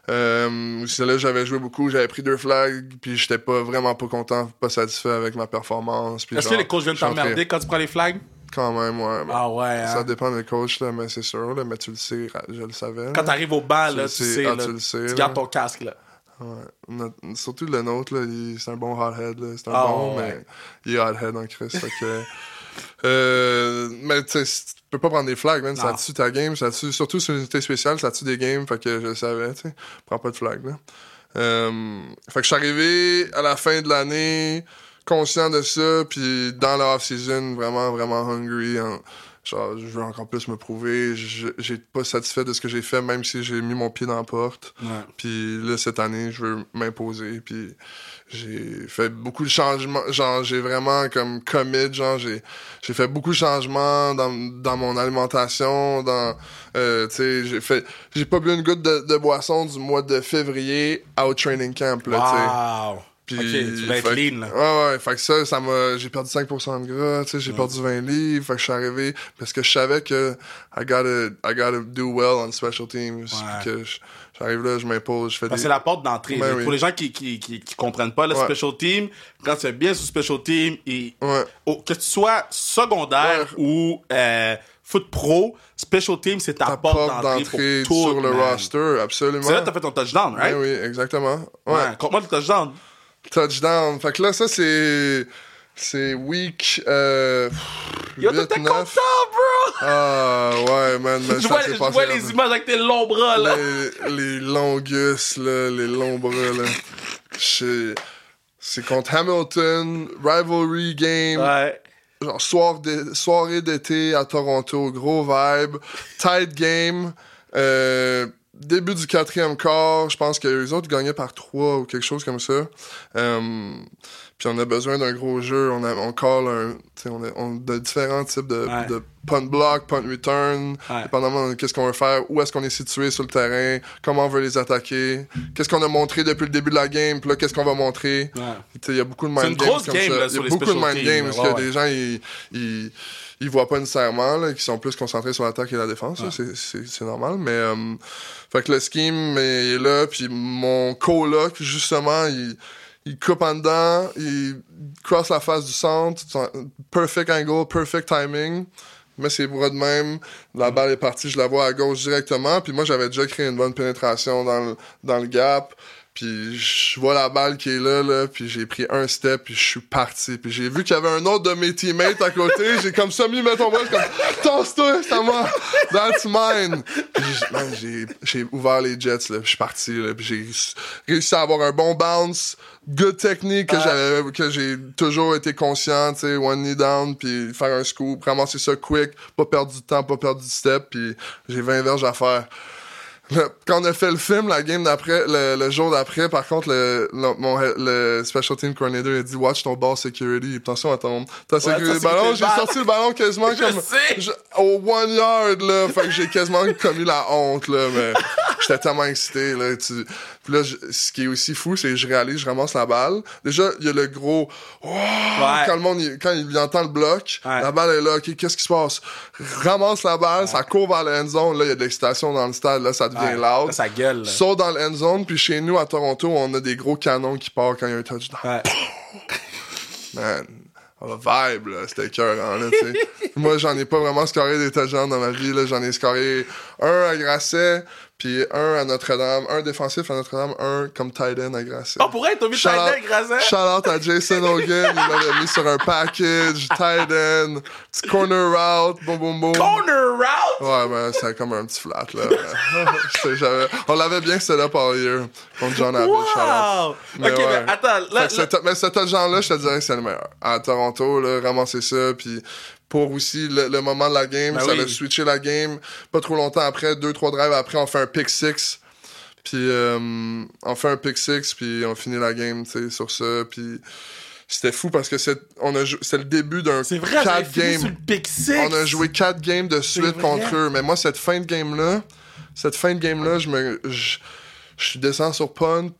Euh, c'est là j'avais joué beaucoup, j'avais pris deux flags, puis j'étais pas vraiment pas content, pas satisfait avec ma performance. Est-ce que les coachs viennent t'emmerder quand tu prends les flags? Quand même, ouais. Ah ouais, hein. Ça dépend des coachs, là, mais c'est sûr, là, mais tu le sais, je le savais. Quand t'arrives au banc, là, tu sais, sais, ah, là, tu le sais, tu là. gardes ton casque, là. Ouais. Notre- surtout le nôtre, c'est un bon là. C'est un Ah, bon, ouais. mais il est hothead en Chris. fait que, euh, mais tu peux pas prendre des flags, man. Ça tue ta game. Ça tue, surtout sur une unité spéciale, ça tue des games. Fait que je le savais, tu sais. Prends pas de flag, là. Euh, fait que je suis arrivé à la fin de l'année, conscient de ça, puis dans la off-season, vraiment, vraiment hungry. hein. Genre, je veux encore plus me prouver. J'ai pas satisfait de ce que j'ai fait, même si j'ai mis mon pied dans la porte. Ouais. Puis là, cette année, je veux m'imposer. Puis j'ai fait beaucoup de changements. Genre, j'ai vraiment comme commit. Genre, j'ai, j'ai fait beaucoup de changements dans, dans mon alimentation. Dans, euh, tu sais, j'ai fait, j'ai pas bu une goutte de, de boisson du mois de février au training camp, là, tu sais. Puis, ok, tu vas être fait- lean, là. Ouais, ouais. Fait que ça, ça m'a, j'ai perdu 5% de gras, tu sais, j'ai perdu 20 livres. Fait que je suis arrivé parce que je savais que I gotta, I gotta do well on special teams. Puis que j'arrive là, je m'impose, je fais des. c'est la porte d'entrée. Ben oui. Pour les gens qui, qui, qui, qui comprennent pas le Ouais. special team, quand tu es bien sur special team, et, Ouais. oh, que tu sois secondaire ou euh, foot pro, special team, c'est ta, Ta porte, d'entrée d'entrée pour tout, sur le roster, absolument. C'est là que t'as fait ton touchdown, Ouais, right? oui, exactement. Ouais. Ouais. Compte-moi le touchdown. Touchdown. Fait que là, ça, c'est. C'est week. Euh, Yo, 8, t'étais 9. content, bro! Ah, ouais, man. mais Je vois, je vois les images avec tes longs bras, là. les, les longus, là, les longs bras, là. C'est contre Hamilton, rivalry game, Ouais. genre soir soirée d'été à Toronto, gros vibe, tight game, euh, début du quatrième quart, je pense que les autres gagnaient par trois ou quelque chose comme ça. Euh, puis on a besoin d'un gros jeu, on, a, on call un, tu sais, on a, on a différents types de, Ouais. de punt block, punt return, Ouais. dépendamment de qu'est-ce qu'on veut faire, où est-ce qu'on est situé sur le terrain, comment on veut les attaquer, qu'est-ce qu'on a montré depuis le début de la game, puis là qu'est-ce qu'on va montrer. Ouais. Tu sais, Il y a beaucoup de mind C'est une games grosse comme game, ça. là, Il y sur a beaucoup de mind games parce que des gens ils, ils, ils voient pas nécessairement, là, qui sont plus concentrés sur l'attaque et la défense. là. C'est- C'est c'est normal, mais euh, fait que le scheme est là, puis mon coloc justement, il il coupe en dedans, il cross la face du centre, perfect angle, perfect timing, met ses bras de même, la balle est partie, je la vois à gauche directement, puis moi j'avais déjà créé une bonne pénétration dans dans le gap, puis je vois la balle qui est là, là, puis j'ai pris un step, puis je suis parti, puis j'ai vu qu'il y avait un autre de mes teammates à côté, j'ai comme ça mis mettre ton bras, comme tasse-toi, c'est à moi, that's mine. J'ai- ouvert les jets là, puis je suis parti là, puis j'ai réussi à avoir un bon bounce, good technique que j'avais que j'ai toujours été conscient, tu sais, one knee down, puis faire un scoop, ramasser ça quick, pas perdre du temps, pas perdre du step, puis j'ai 20 verges à faire. Le- quand on a fait le film, la game d'après, le, le jour d'après, par contre, le, le, mon, le special team coordinator a dit Watch ton ball security. Attention à ton, ta sécurité c'est ballon. J'ai sorti le ballon quasiment Je comme. je- au one yard, là. Fait que j'ai quasiment commis la honte, là. Mais j'étais tellement excité, là. Tu, puis là, je- ce qui est aussi fou, c'est que je réalise, je ramasse la balle. Déjà, il y a le gros. Oh, Quand le monde, il- quand il entend le bloc, Ouais. la balle est là. OK, qu'est-ce qui se passe? Ramasse la balle, ça court vers la end zone. Là, il y a de l'excitation dans le stade. Là, ça devient loud. Là, ça gueule, là. Saute dans le end zone, puis chez nous, à Toronto, on a des gros canons qui partent quand il y a un touchdown. Ouais. Man, on vibe, là, c'était écœurant, là, tu sais. Moi, j'en ai pas vraiment scoré des touchdowns dans ma vie, là. J'en ai scoré un à Grasset, puis un à Notre-Dame, un défensif à Notre-Dame, un comme tight end à Grasset. Oh, pour être, Shout Tyler out- Grasset? Shout out à Jason Hogan, il m'avait mis sur un package, tight end, petit corner route, boum boum boum. Corner route? Ouais, ben, c'était comme un petit flat, là. On l'avait bien set up all year contre John Abbott, shout out. Wow! Mais ok, ouais. mais attends, là, là- ce- mais ce touchdown-là, je te dirais que c'est le meilleur. À Toronto, là, ramasser ça, puis pour aussi le, le moment de la game, Ben ça oui. a switché la game. Pas trop longtemps après, deux, trois drives après, on fait un pick six. Puis euh, on fait un pick six, puis on finit la game, tu sais, sur ça. Puis c'était fou parce que c'est on a c'est le début d'un c'est vrai, j'avais quatre games. On a joué quatre games de suite contre eux. Mais moi, cette fin de game-là, cette fin de game-là, je me. Je, je descends sur punt.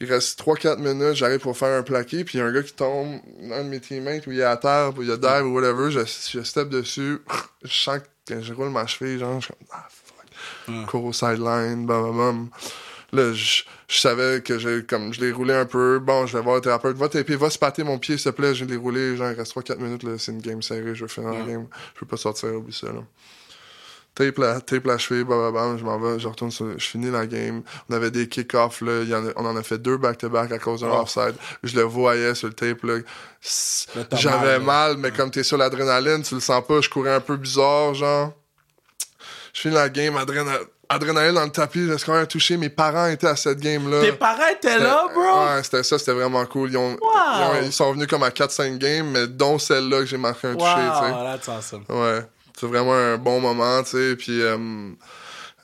Il reste 3-4 minutes, j'arrive pour faire un plaqué, puis il y a un gars qui tombe, un de mes teammates, où il est à terre, ou il y a dive ou whatever, je, je step dessus, je sens que je roule ma cheville, genre, je suis comme, ah, fuck. Cours au sideline, bam, bam, bam. Là, je, je savais que j'ai, comme, je l'ai roulé un peu. Bon, je vais voir le thérapeute. Va taper, va se pâter mon pied, s'il te plaît. Je l'ai roulé. Genre, il reste 3-4 minutes, là. C'est une game serrée. Je veux finir la game. Je peux pas sortir, oublie ça, là. Tape la, tape la cheville, bam, bam, bam, je m'en vais, je retourne sur, je finis la game. On avait des kick-offs, là. il y en a- on en a fait deux back-to-back à cause d'un Oh. offside. Je le voyais sur le tape, là. J'avais mal, mais comme t'es sur l'adrénaline, tu le sens pas. Je courais un peu bizarre, genre. Je finis la game, adréna- adrénaline dans le tapis, le score a touché. Mes parents étaient à cette game-là. Tes parents étaient là, bro? Ouais, c'était ça, c'était vraiment cool. Ils, ont, Wow. ils, ont- ils sont venus comme à 4-5 games, mais dont celle-là que j'ai marqué un wow, touché, tu sais. that's awesome. Ouais. C'est vraiment un bon moment, tu sais. Puis, euh,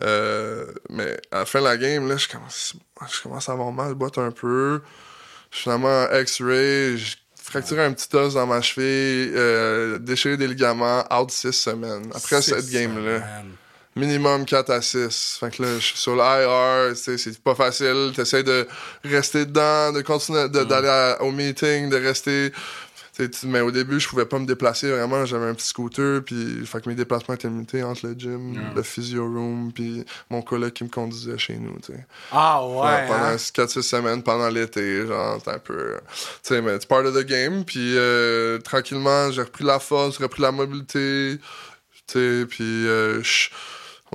euh, mais à la fin de la game, là, je commence, je commence à avoir mal, je boite un peu. Finalement, X-ray, j'ai fracturé un petit os dans ma cheville, euh, déchiré des ligaments, out six semaines. Après Six cette game-là. Minimum 4 à 6. Fait que là, je suis sur l'IR, tu sais, c'est pas facile. T'essaies de rester dedans, de continuer, de- d'aller à- au meeting, de rester. Tu tu- mais au début, je pouvais pas me déplacer vraiment. J'avais un petit scooter, puis fait que mes déplacements étaient limités entre le gym, le physio room, puis mon collègue qui me conduisait chez nous, tu. Ah ouais. Ouais, pendant hein? 4-6 semaines, pendant l'été, genre, c'est un peu... Tu sais, mais it's part of the game, puis euh, tranquillement, j'ai repris la force, j'ai repris la mobilité, tu sais, puis euh, je-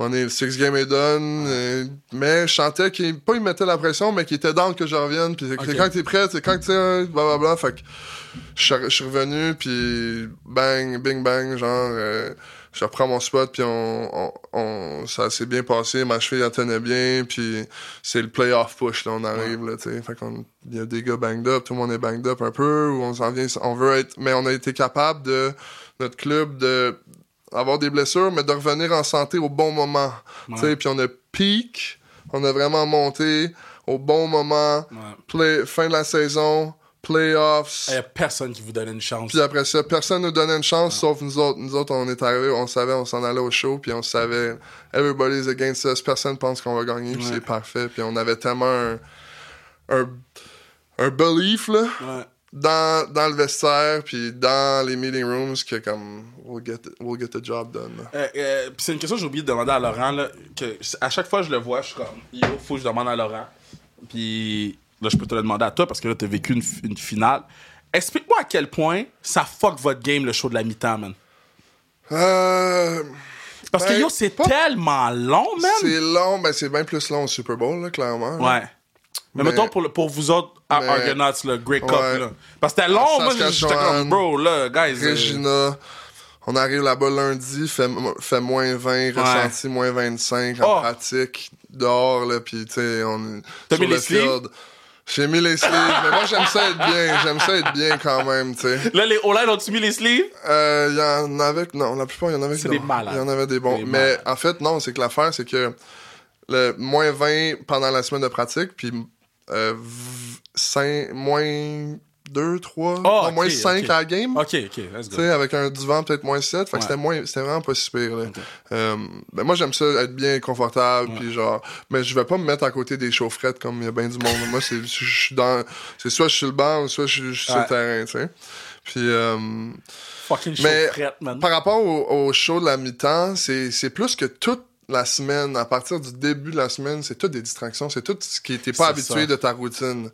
on est, le six game est done, euh, mais je sentais qu'il, pas il mettait la pression, mais qu'il était dans que je revienne, puis c'est Ok. quand t'es prêt, c'est quand tu sais, blablabla, fait que je suis- revenu, puis bang, bing bang, genre... euh, je reprends mon spot, puis on, on, on- ça s'est bien passé. Ma cheville, elle tenait bien, puis c'est le playoff push, là, on arrive, là, tu sais. Fait qu'on, il y a des gars banged up, tout le monde est banged up un peu, ou on s'en vient, on veut être, mais on a été capable de, notre club, de, avoir des blessures, mais de revenir en santé au bon moment. Puis on a peak, on a vraiment monté au bon moment, play, fin de la saison, playoffs. Il y a personne qui vous donne une chance. Puis après ça, personne nous donnait une chance, sauf nous autres. Nous autres, on est arrivés, on savait, on s'en allait au show, puis on savait, everybody's against us, personne pense qu'on va gagner, puis c'est parfait. Puis on avait tellement un, un, un belief, là, Ouais. Dans, dans le vestiaire, puis dans les meeting rooms, que comme, we'll get, we'll get the job done. Euh, euh, c'est une question que j'ai oublié de demander à Laurent. Là, que à chaque fois que je le vois, je suis comme, il faut que je demande à Laurent. Puis là, je peux te le demander à toi parce que là, t'as vécu une, une finale. Explique-moi à quel point ça fuck votre game, le show de la mi-temps, man. Euh, Parce que Ben, yo, c'est tellement long, man. c'est long, ben c'est bien plus long au Super Bowl, là, clairement. là. Mais, Mais- mettons pour, le- pour vous autres, à Argonauts, le Grey Cup, Ouais. là. Parce que c'était long, moi, j'étais comme, bro, là, guys. euh, Regina. On arrive là-bas lundi, fait, fait moins 20, ressenti moins 25 en Oh. pratique, dehors, là, pis tu sais, on T'as sur mis le les field. J'ai mis les sleeves, mais moi j'aime ça être bien, j'aime ça être bien quand même, tu sais. Là, les O-line ont-tu mis les sleeves? Euh, Il y en avait, non, la plupart, il y en avait C'est des malades. Il y en avait des bons. Mais malades. en fait, non, c'est que l'affaire, c'est que le moins 20 pendant la semaine de pratique, puis euh, v- cinq- moins 2, 3, Ah, moins ok, 5 ok. à la game. Ok, ok, let's Tu go. sais, avec un divan peut-être moins 7. Fait que c'était moins, c'était vraiment pas si pire, là. Euh, ben moi, j'aime ça, être bien confortable, puis genre, mais je vais pas me mettre à côté des chaufferettes comme il y a bien du monde. moi, c'est, je suis dans, c'est soit je suis sur le banc, ou soit je, suis sur le terrain, tu sais. Puis, euh, Fucking mais chaufferette, man. par rapport au, au show de la mi-temps, c'est, c'est plus que toute la semaine, à partir du début de la semaine, c'est toutes des distractions, c'est tout ce qui n'était pas habitué ça. de ta routine,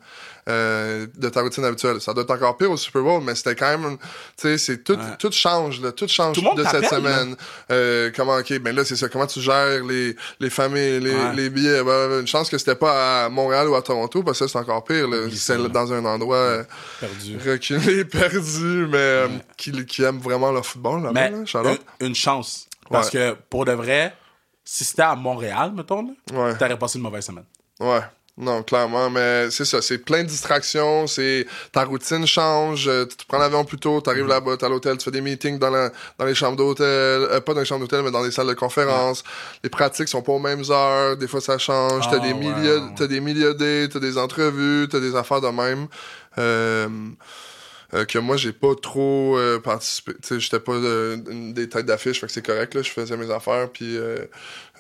euh, de ta routine habituelle. Ça doit être encore pire au Super Bowl, mais c'était quand même, tu sais, c'est tout, Ouais. tout change, là, tout change Tout de cette semaine. Euh, comment, ok, ben là, c'est ça, comment tu gères les, les familles, les, Ouais. les billets. Ben, une chance que c'était pas à Montréal ou à Toronto, parce que c'est encore pire, C'est dans un endroit euh, Perdu. reculé, perdu, mais qui, qui aime vraiment le football, là, Mais là, Charlotte. une, une chance. Parce que pour de vrai, si c'était à Montréal, mettons, là, Ouais. t'aurais passé une mauvaise semaine. Ouais. Non, clairement, mais c'est ça, c'est plein de distractions, c'est ta routine change, euh, tu te prends l'avion plus tôt, t'arrives là-bas, t'es à l'hôtel, tu fais des meetings dans, la, dans les chambres d'hôtel, euh, pas dans les chambres d'hôtel, mais dans les salles de conférence. Les pratiques sont pas aux mêmes heures, des fois ça change, Ah, t'as des ouais, milliers, ouais. t'as des milliers d'aides, t'as des entrevues, t'as des affaires de même. Euh, euh, que moi j'ai pas trop euh, participé j'étais pas euh, des têtes d'affiche fait que c'est correct là je faisais mes affaires puis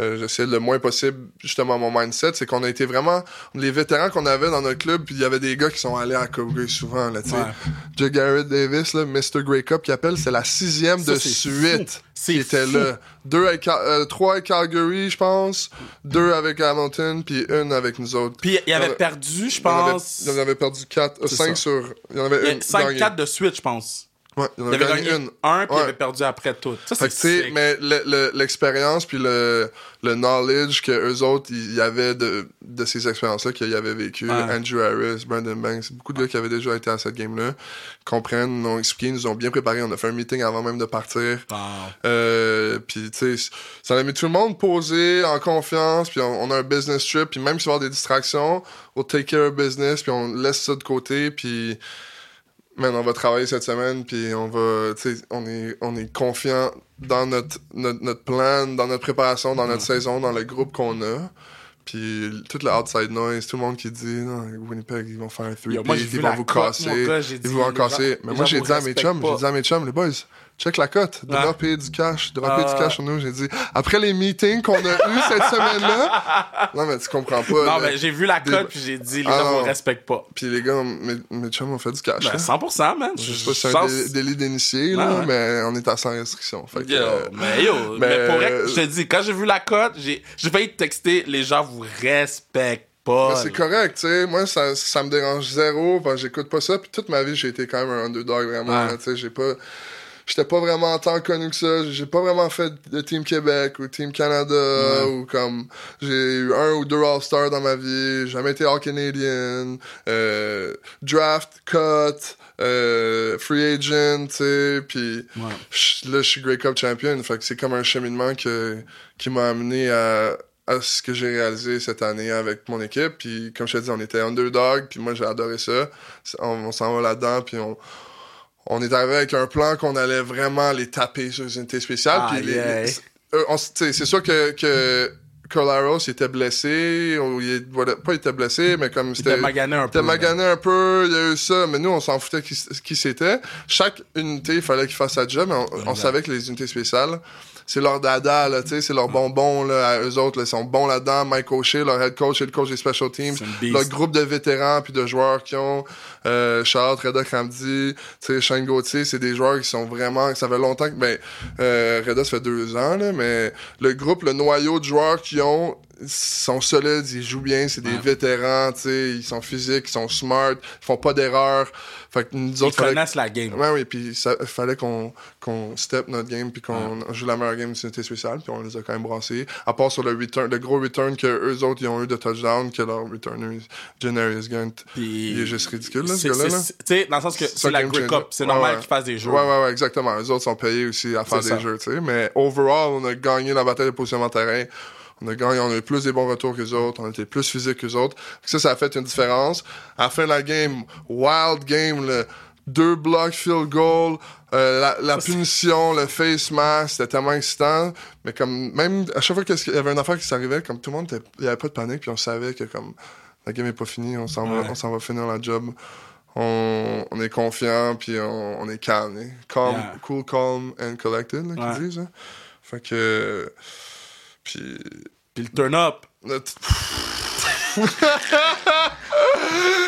euh, euh, j'essayais le moins possible justement mon mindset c'est qu'on a été vraiment les vétérans qu'on avait dans notre club puis il y avait des gars qui sont allés à Calgary souvent là tu sais Ouais. J. Garrett Davis là Mr. Grey Cup qui appelle c'est la sixième Ça, de suite qui était fou. là deux avec, euh, trois avec Calgary je pense deux avec Hamilton puis une avec nous autres Puis il avait Ouais. perdu, je pense. il en avait perdu 4, C'est 5 ça. sur. Il y en avait une. 5-4 gagnée. de suite, je pense. Ouais, il en Il avait gagné gagné une. un, puis il avait perdu après tout. Ça, Fait que, mais le- le- l'expérience puis le, le knowledge que eux autres, il y avait de, de ces expériences-là qu'ils avaient vécu. Ouais. Andrew Harris, Brandon Banks, beaucoup de gars qui avaient déjà été à cette game-là, comprennent, nous ont expliqué, nous ont bien préparé. On a fait un meeting avant même de partir. Wow. Euh, puis tu sais, ça a mis tout le monde posé, en confiance, puis on, on a un business trip, puis même s'il y avoir des distractions, on take care of business, puis on laisse ça de côté, puis man, on va travailler cette semaine, puis on va, tu sais, on est, on est confiant dans notre, notre, notre plan, dans notre préparation, dans notre saison, dans le groupe qu'on a. Puis toute la outside noise, tout le monde qui dit non, Winnipeg, ils vont faire un 3 Yo, moi, j'ai ils vont vous casser, gars, dit, ils vont en gens- casser. Mais moi, j'ai vous dit à mes chums, j'ai dit à mes chums, les boys, check la cote, de Ouais. payer du cash, de Ah, payer du ouais. cash sur nous. J'ai dit, après les meetings qu'on a eu cette semaine-là, non, mais tu comprends pas. Non, mais j'ai vu la des- cote, puis j'ai dit, les Ah, gens vous respectent pas. Puis les gars, mes, mes chums ont fait du cash. Ben, là. 100%, man. Je sais pas si c'est un dé- délit d'initié, là, Ah, ouais. mais on est à sans restriction. Fait que, Yo, euh, mais yo, mais, mais- pour vrai, je te dis, quand j'ai vu la cote, j'ai failli te texter, les gens vous respectent pas. C'est correct, tu sais. Moi, ça, ça me dérange zéro, j'écoute pas ça. Puis toute ma vie, j'ai été quand même un underdog, vraiment. Ouais. Tu sais, j'ai pas... J'étais pas vraiment tant connu que ça. J'ai pas vraiment fait de Team Québec ou Team Canada ou comme... J'ai eu un ou deux All-Stars dans ma vie. J'ai jamais été All-Canadian. Euh, draft, cut, euh, free agent, tu sais. Puis Ouais. là, je suis Grey Cup champion. Fait que c'est comme un cheminement que, qui m'a amené à, à ce que j'ai réalisé cette année avec mon équipe. Puis comme je te dis, on était underdog. Puis moi, j'ai adoré ça. On s'en va là-dedans. Puis on, on est arrivé avec un plan qu'on allait vraiment les taper sur les unités spéciales. puis euh, c'est sûr que, que Colaros il était blessé. Ou il, pas il était blessé, mais comme Il c'était. t'a magané un Il était peu. magané un peu, il y a eu ça, mais nous, on s'en foutait qui, qui c'était. Chaque unité, il fallait qu'il fasse sa job, mais on, savait que les unités spéciales, c'est leur dada, là, tu sais, c'est leur bonbon, là, à eux autres, là, ils sont bons là-dedans. Mike O'Shea, leur head coach et le coach des special teams. C'est une beast. Le groupe de vétérans puis de joueurs qui ont, euh, Charles, Reda Kramdi, tu sais, Shane Gauthier, c'est des joueurs qui sont vraiment, ça fait longtemps que, ben, euh, Reda, ça fait deux ans, là, mais le groupe, le noyau de joueurs qui ont, sont solides, ils jouent bien, c'est des Ouais. vétérans, tu sais, ils sont physiques, ils sont smart, ils font pas d'erreurs. Fait que nous Ils autres, fallait- connaissent la game. Ouais, oui, puis ça fallait qu'on qu'on step notre game puis qu'on joue la meilleure game d'unité spéciale, puis on les a quand même brassés. À part sur le return, le gros return que eux autres ils ont eu de touchdown, que leur returner, Janarius Gunt, Puis- il est juste ridicule, là, ce gars-là. Tu sais, dans le sens que C'est la Grey. Cup, c'est normal ouais. qu'ils fassent des jeux. Ouais, ouais, ouais, exactement. Eux autres sont payés aussi à faire des ça. jeux, tu sais. Mais overall, on a gagné la bataille de positionnement terrain. On a gagné, on a eu plus des bons retours que les autres, on était plus physiques que les autres. Ça, ça a fait une différence. À la fin de la game, wild game, le deux blocs, field goal, euh, la, la punition, le face mask, c'était tellement excitant. Mais comme, même à chaque fois qu'il y avait une affaire qui s'arrivait, comme tout le monde, il n'y avait pas de panique, puis on savait que comme la game est pas finie, on s'en Ouais. va, finir la job. On, on est confiant, puis on, on est calme. hein. Calm, Yeah. Cool, calm and collected, là, qu'ils Ouais. disent. hein. Fait que. Puis. Puis le turn-up.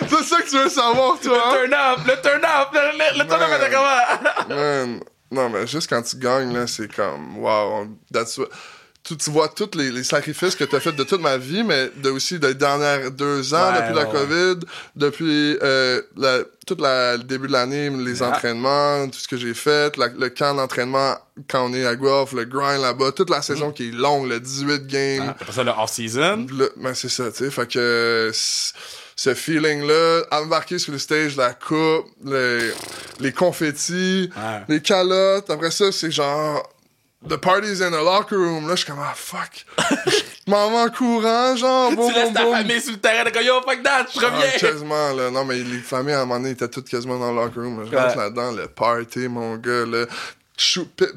C'est ça que tu veux savoir, toi, hein? Le turn-up, le turn-up, le, turn-up était comment? Man, non, mais juste quand tu gagnes, là, c'est comme, wow, that's what- Tu, tu vois tous les, les sacrifices que tu as fait de toute ma vie, mais de aussi des dernières deux ans, Ouais, depuis la ouais. COVID, depuis euh, la, tout la- le début de l'année, les Yeah. entraînements, tout ce que j'ai fait, la- le camp d'entraînement quand on est à Guelph, le grind là-bas, toute la Mm. saison qui est longue, le 18 games. Après ça, le off-season? Ben c'est ça, tu sais. Fait que ce feeling-là, embarquer sur le stage, la coupe, les, les confettis, les calottes. Après ça, c'est genre. The party's in the locker room. Là, je suis comme, ah, fuck. Je m'en vais en courant, genre, boum, Tu laisses boum, ta boum. famille sur le terrain, comme yo, fuck that, je Ah, reviens. quasiment, là. Non, mais les familles, à un moment donné, étaient toutes quasiment dans le locker room. Je rentre là-dedans, le party, mon gars, là.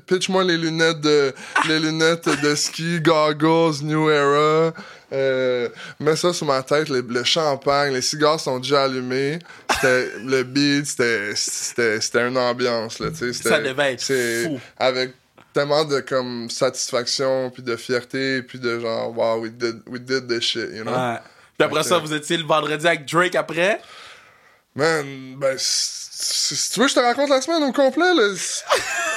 Pitch-moi les lunettes de les lunettes de ski, goggles, New Era. Euh, mets ça sur ma tête, le, le champagne, les cigares sont déjà allumés. C'était le beat, c'était une ambiance là, tu sais. Ça devait être c'est fou. Avec tellement de comme satisfaction puis de fierté puis de genre wow we did we did this shit, you know? Ouais. Puis après ça, vous étiez le vendredi avec Drake après? Man, ben, si, si tu veux, je te raconte la semaine au complet, là.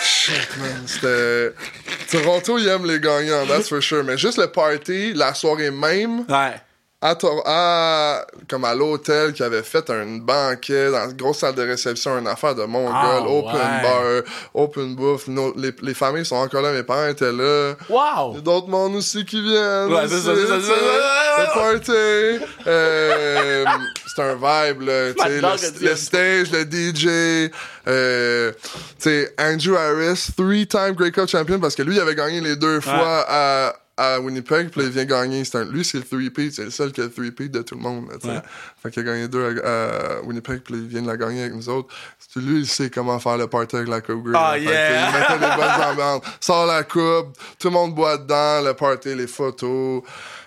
Shit, man, c'était... Toronto, ils aiment les gagnants, that's for sure. Mais juste le party, la soirée même, Ouais. À, comme à l'hôtel qui avait fait un banquet dans une grosse salle de réception, une affaire de mongol, Ah, open ouais. bar, open bouffe. Nos- les, les familles sont encore là, mes parents étaient là. Il y Wow! a d'autres mondes aussi qui viennent. Ouais, c'est ça, c'est ça, aussi, c'est ça. Le party. Euh, c'est un vibe, là. le, le stage, le DJ. Euh, Andrew Harris, three-time Grey Cup champion, parce que lui, il avait gagné les deux fois à, à Winnipeg, puis là, il vient gagner. C'est un- lui, c'est le 3-peat, c'est le seul qui a le 3-peat de tout le monde. là. Ouais. Fait qu'il a gagné deux à, à Winnipeg, puis il vient de la gagner avec nous autres. Lui, il sait comment faire le party avec la Coupe Grey. Ah, yeah! qu'il mettait des bonnes ambiances. Sort la coupe, tout le monde boit dedans, le party, les photos.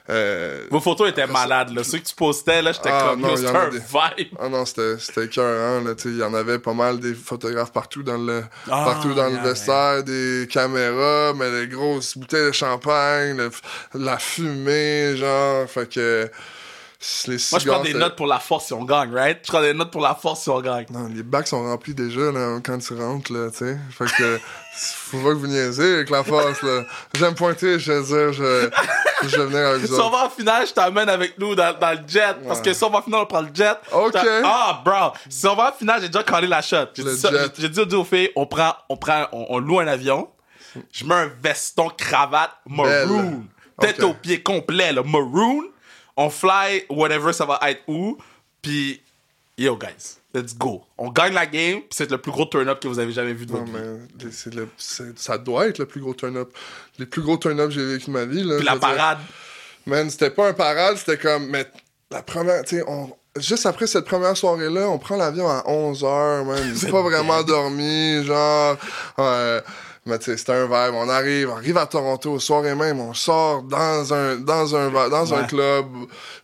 Euh, Vos photos étaient malades, là. Ceux que tu postais, là, j'étais Ah, comme, c'était un des- vibe. Ah non, c'était c'était écœurant, là, tu sais, il y en avait pas mal des photographes partout dans le Ah, partout dans yeah, le vestiaire, des caméras, mais des grosses bouteilles de champagne, le- la fumée, genre, fait que les Moi, je prends des notes pour la force si on gagne, right? Je prends des notes pour la force si on gagne. Non, les bacs sont remplis déjà là, quand tu rentres, là, tu sais. Fait que faut pas que vous niaisez avec la force, là. J'aime pointer, je veux dire, je, je vais venir avec vous Si on va en finale, je t'amène avec nous dans, dans le jet. Parce que si on va en finale, on prend le jet. Ok. Ah, bro. Si on va en finale, j'ai déjà collé la shot. J'ai dit, j'ai dit aux filles, on prend, on prend, on, on loue un avion. Je mets un veston, cravate, maroon. Belle. Tête aux pieds complet, là. Maroon. On fly, whatever, ça va être où. Puis, yo, guys, let's go. On gagne la game, c'est le plus gros turn-up que vous avez jamais vu de Non, votre vie. mais les- c'est le- c'est- ça doit être le plus gros turn-up. Les plus gros turn-up que j'ai vécu de ma vie, là. Puis la dire. parade. Man, c'était pas un parade, c'était comme. Mais la première, tu sais, on. Juste après cette première soirée-là, on prend l'avion à 11h, man. J'ai pas vraiment dormi, genre. Ouais. Mais c'était un vibe. On arrive, on arrive à Toronto, au soir et même, on sort dans un, dans un, dans un club,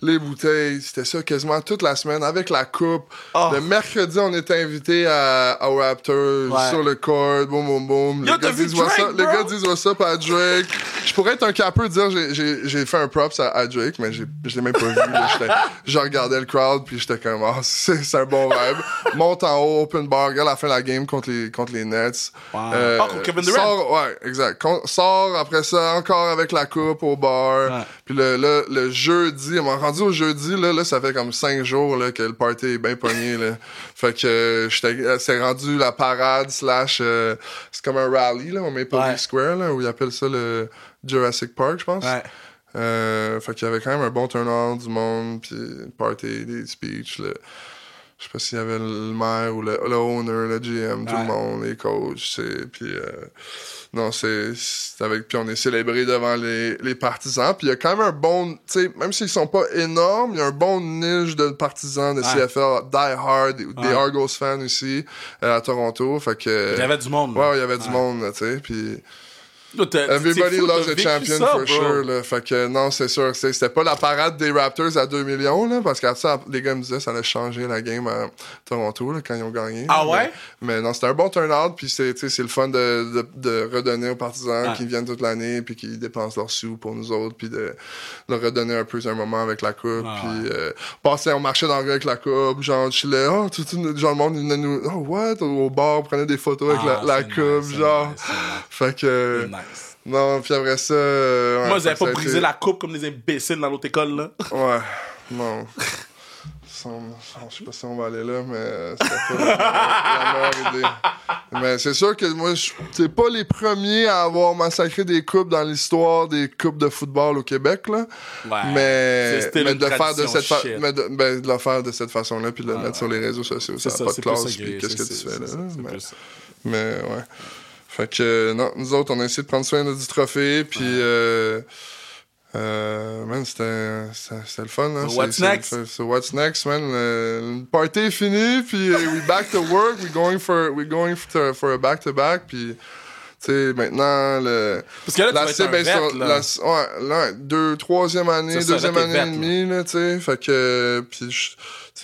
les bouteilles, c'était ça quasiment toute la semaine avec la coupe. Oh. Le mercredi, on était invité à, à Raptors, Ouais. sur le court, boum, boum, boum. Yo, les gars disent what's Drake, up, les gars disent what's up à Drake. Je pourrais être un capeux dire j'ai- fait un props à, à Drake, mais je l'ai même pas vu. Je regardais le crowd, puis j'étais comme, ah, c'est un bon vibe. Monte en haut, open bar, regarde la fin de la game contre les, contre les Nets. Wow. Contre Kevin Durant. Sort, ouais, exact. Sort après ça, encore avec la coupe au bar. Ouais. Puis le, le, le jeudi, on m'a rendu au jeudi, là, là, ça fait comme cinq jours là, que le party est bien pogné. Là. Fait que euh, euh, c'est rendu la parade slash... euh, c'est comme un rally là, au Maple Ouais. Leaf Square, là, où ils appellent ça le Jurassic Park, je pense. Ouais. Euh, fait qu'il y avait quand même un bon turn-on du monde, puis party, des speeches. Je sais pas s'il y avait le maire ou le, le owner, le GM, tout Ouais. le monde, les coachs. Puis... euh, non, c'est avec puis on est célébré devant les, les partisans. Puis il y a quand même un bon, tu sais, même s'ils sont pas énormes, il y a un bon niche de partisans de Ouais. CFL, die hard, des. Argos fans aussi euh, à Toronto. Fait que Il y avait du monde. ouais, il y avait du monde, tu sais. Puis everybody loves a champion ça, for bro. sure. Là. Fait que non, c'est sûr. C'était pas la parade des Raptors à 2 millions, là, parce qu'après ça, les gars me disaient ça allait changer la game à Toronto là, quand ils ont gagné. Ah ouais? mais non, c'était un bon turn-out, puis c'est, tu sais, c'est le fun de, de, de redonner aux partisans qui viennent toute l'année, puis qui dépensent leurs sous pour nous autres, puis de leur redonner un peu un moment avec la coupe, Ah puis euh, passer, on marchait dans le rue avec la coupe, genre, je chillais, oh, tout, tout- genre, le monde venait nous, oh, what, au bar, on prenait des photos avec Ah, la, coupe, nice, genre. nice. Fait que, nice. Non, puis après ça... euh, ouais, Moi, vous fait avez que pas brisé été- la coupe comme des imbéciles dans l'autre école, là. Ouais, non. Je sais pas si on va aller là, mais euh, c'était pas la, meilleure idée. Mais c'est sûr que moi, je- c'est pas les premiers à avoir massacré des coupes dans l'histoire des coupes de football au Québec, là. Ouais. mais C'est de le faire de cette ben, de le faire de cette façon-là, puis de le Ouais, mettre sur les réseaux sociaux, ça C'est n'a pas de c'est classe, puis qu'est-ce que c'est- tu fais là? c'est- c'est mais ouais. Fait que, non, nous autres, on a essayé de prendre soin de- du trophée, puis. Euh, euh, man, c'était c'était- c'était le fun. Hein? So what's next? c'est- So what's next, man? Le, le party est fini, puis euh, we back to work. We going for, we going for, for a back-to-back, puis. Tu sais, maintenant, le, Parce que là, tu la cible est vet, sur là. la, ouais, là, deux, troisième année, ça, là, deuxième année et demie, là, tu sais. Fait que, puis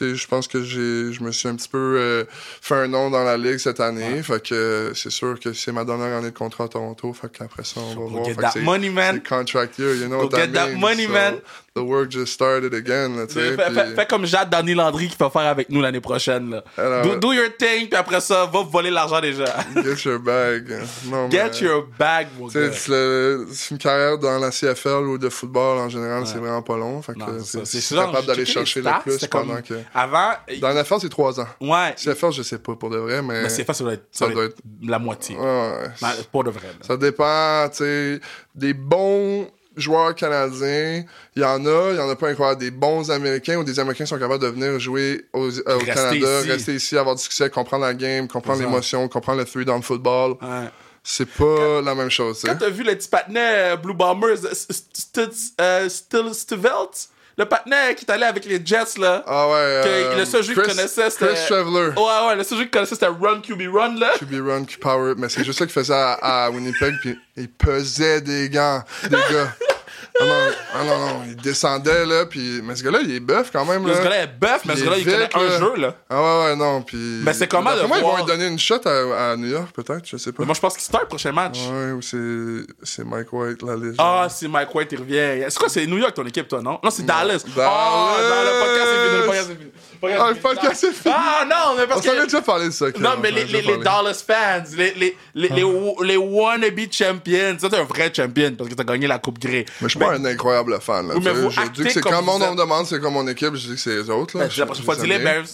je, pense que j'ai, je me suis un petit peu euh, fait un nom dans la ligue cette année. Fait que c'est sûr que c'est ma dernière année de contrat à Toronto. Fait qu'après ça, on va voir. get Fait que that money, man. c'est contract year, you know Go get that means. money, So, man. The work just started again, là, tu sais. Fais, puis- fais- fais comme Jade Danny Landry qui va faire avec nous l'année prochaine. Là. Alors- do, do your thing, puis après ça, va voler l'argent gens. Get your bag. Non, Get mais- your bag, mon gars. c'est une carrière dans la CFL ou de football en général, c'est vraiment pas long. Fait que c'est capable d'aller chercher le plus pendant que. Avant, Dans la c'est trois ans. ouais. CFL, je sais pas pour de vrai, mais. Mais facile, ça doit être, ça doit être la moitié. Ouais, ouais. Pas de vrai. là. Ça dépend, tu sais, des bons joueurs canadiens, il y en a, il y en a pas incroyable. Des bons Américains ou des Américains qui sont capables de venir jouer au, euh, au Rester Canada, ici. rester ici, avoir du succès, comprendre la game, comprendre l'émotion, comprendre le three down football. Ouais. c'est pas la même chose. Quand t'as vu le petit patinet euh, Blue Bombers, euh, St- St- Still Stivelt, le patinet qui est allé avec les Jets, là. Ah ouais. euh, le seul jeu qu'il connaissait, c'était. Chris Traveler. Ouais, ouais, le seul jeu qu'il connaissait, c'était Run QB Run, là. QB Run, Q Power, mais c'est juste ça qu'il faisait à, à Winnipeg, puis il pesait des gants, des gars. Ah non, ah non, non, il descendait, là, puis... Mais ce gars-là, il est bœuf quand même, Ce là. gars-là est bœuf, mais ce gars-là, il connaît un jeu, là. Ah ouais, ouais, non, puis... Mais c'est comment moi, ils vont lui donner une shot à, à New York, peut-être, je sais pas. Mais moi, je pense qu'il start prochain match. Ouais, ou c'est... c'est Mike White, la légende. Ah, c'est Mike White, il revient. C'est quoi, c'est New York ton équipe, toi, non? Non, c'est Dallas. Dallas. Ah, non, le podcast est fini, le podcast est fini. Ah, le podcast est fini. Ah, non, mais On parce est que. déjà parlé de ça, Non, on mais les, les, les. Dallas fans, les, les, les, les, les wannabe champions, ça, t'es un vrai champion parce que t'as gagné la Coupe Grey. Mais je suis pas un incroyable fan, là. Mais vous je dis que c'est comme quand mon êtes. me demande, c'est comme mon équipe, je dis que c'est les autres, là. Ben, la prochaine fois, dis les. Bears.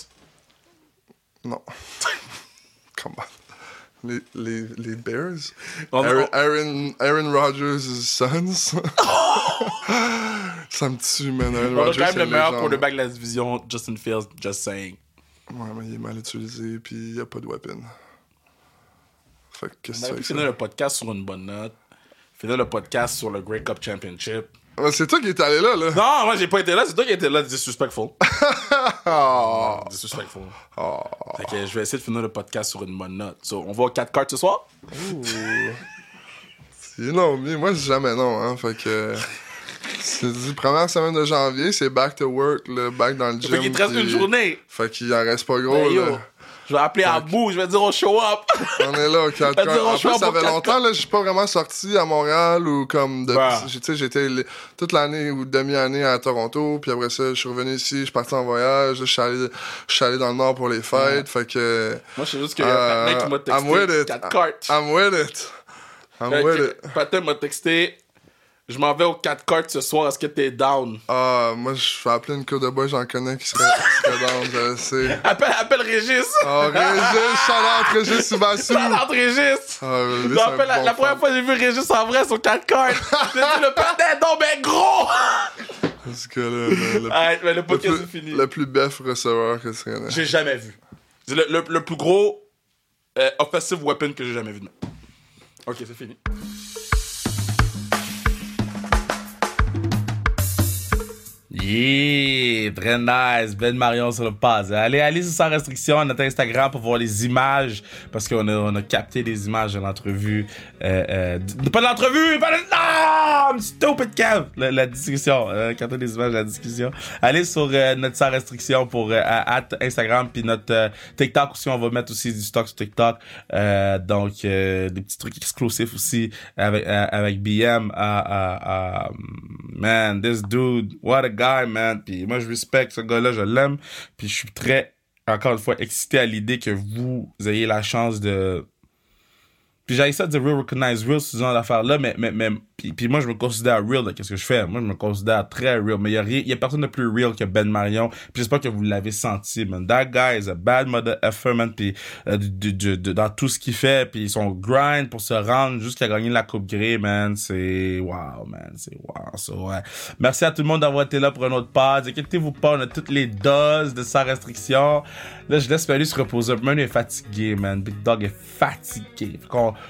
Non. Come on. Les, les, les Bears? On- Aaron, on- Aaron, Aaron Rodgers' sons? Ça me tue, man? On a Rodgers, quand même le meilleur légende. quarterback de la division, Justin Fields, just saying. Ouais, mais il est mal utilisé, puis il n'y a pas de weapon. Fait que qu'est-ce On que pu fais finir le podcast sur une bonne note. Finir le podcast sur le Grey Cup Championship. C'est toi qui es allé là, là. Non, moi j'ai pas été là, c'est toi qui étais là, disrespectful. Ah. Disrespectful. Ah. Fait que je vais essayer de finir le podcast sur une bonne note. So, on va aux 4 cartes ce soir? C'est non, mais moi, jamais non, hein. Fait que. C'est dit, première semaine de janvier, c'est back to work, là, back dans le gym. Fait qu'il te reste puis- une journée. Fait qu'il en reste pas gros, Ben, yo, là. je vais appeler à bout, je vais dire on show up. On est là au 4 Elle dit, on En plus, ça fait longtemps, là, je suis pas vraiment sorti à Montréal ou comme de. Ouais. j'ai- Tu sais, j'étais toute l'année ou demi-année à Toronto, puis après ça, je suis revenu ici, je suis parti en voyage, je suis allé, je suis allé dans le nord pour les fêtes, fait que. Moi, je sais juste qu'il y a un euh, patin qui m'a I'm with texté it. 4 cartes. I'm with it. I'm with it. Patin m'a texté Je m'en vais aux 4 cartes ce soir, est-ce que t'es down? Ah, moi, je vais appeler une coupe de bois, j'en connais qui serait, qui serait down, je le sais. Appelle, appelle Régis Oh, Régis, shout-out, Régis Subassou. Shout-out Régis Ah, Je c'est un rappelle, la, bon la première fois que j'ai vu Régis en vrai sur 4 cartes, j'ai dit le patin est donc ben gros Ce gars-là, le, le, mais le le podcast plus, est fini. le plus bef receveur que connais. J'ai jamais vu. C'est le, le, plus gros euh, offensive weapon que j'ai jamais vu de ma- Ok, c'est fini. Yeah, très nice. Ben Marion sur le pas. Allez, allez sur sans restriction notre Instagram pour voir les images parce qu'on a, on a capté des images de l'entrevue. Euh, euh, pas de l'entrevue, pas de. Non! Stupid cam! La, la discussion. Euh, des images de la discussion. Allez sur euh, notre sans restriction pour euh, at Instagram puis notre euh, TikTok aussi. On va mettre aussi du stock sur TikTok. Euh, donc, euh, des petits trucs exclusifs aussi avec, euh, avec BM. à à à man, this dude, what a guy, man. Puis moi, je respecte ce gars-là, je l'aime. Puis je suis très, encore une fois, excité à l'idée que vous ayez la chance de... Puis j'ai ça de real recognize real, ce genre d'affaires-là, mais, mais, mais puis, moi, je me considère real de qu'est-ce que je fais. Moi, je me considère très real, mais il y a rien, y a personne de plus real que Ben Marion. Puis j'espère que vous l'avez senti, man. That guy is a bad mother effer, man. Puis euh, du- du- de- dans tout ce qu'il fait, puis son grind pour se rendre jusqu'à gagner la Coupe Grey, man, c'est wow, man, c'est wow. So, ouais. Merci à tout le monde d'avoir été là pour un autre pod. Inquiétez-vous pas, on a toutes les doses de sa restriction. Là, je laisse Manu se reposer. Manu est fatigué, man. Big Dog est fatigué.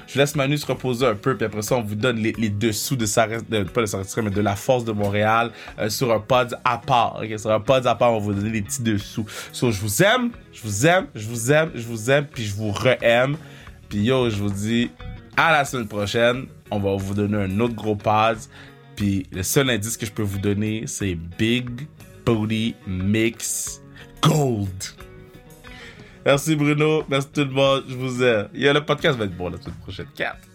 Je laisse Manu se reposer un peu, puis après ça, on vous donne les, dessous de sa de, pas de mais de la force de Montréal euh, sur un pod à part. Sur un pod à part, on va vous donner les petits dessous. So, je vous aime, je vous aime, je vous aime, je vous aime, puis je vous re-aime. Puis yo, je vous dis à la semaine prochaine. On va vous donner un autre gros pod. Puis le seul indice que je peux vous donner, c'est Big Booty Mix Gold. Merci Bruno, merci tout le monde, je vous aime. Yo, le podcast va être bon la semaine prochaine. 4.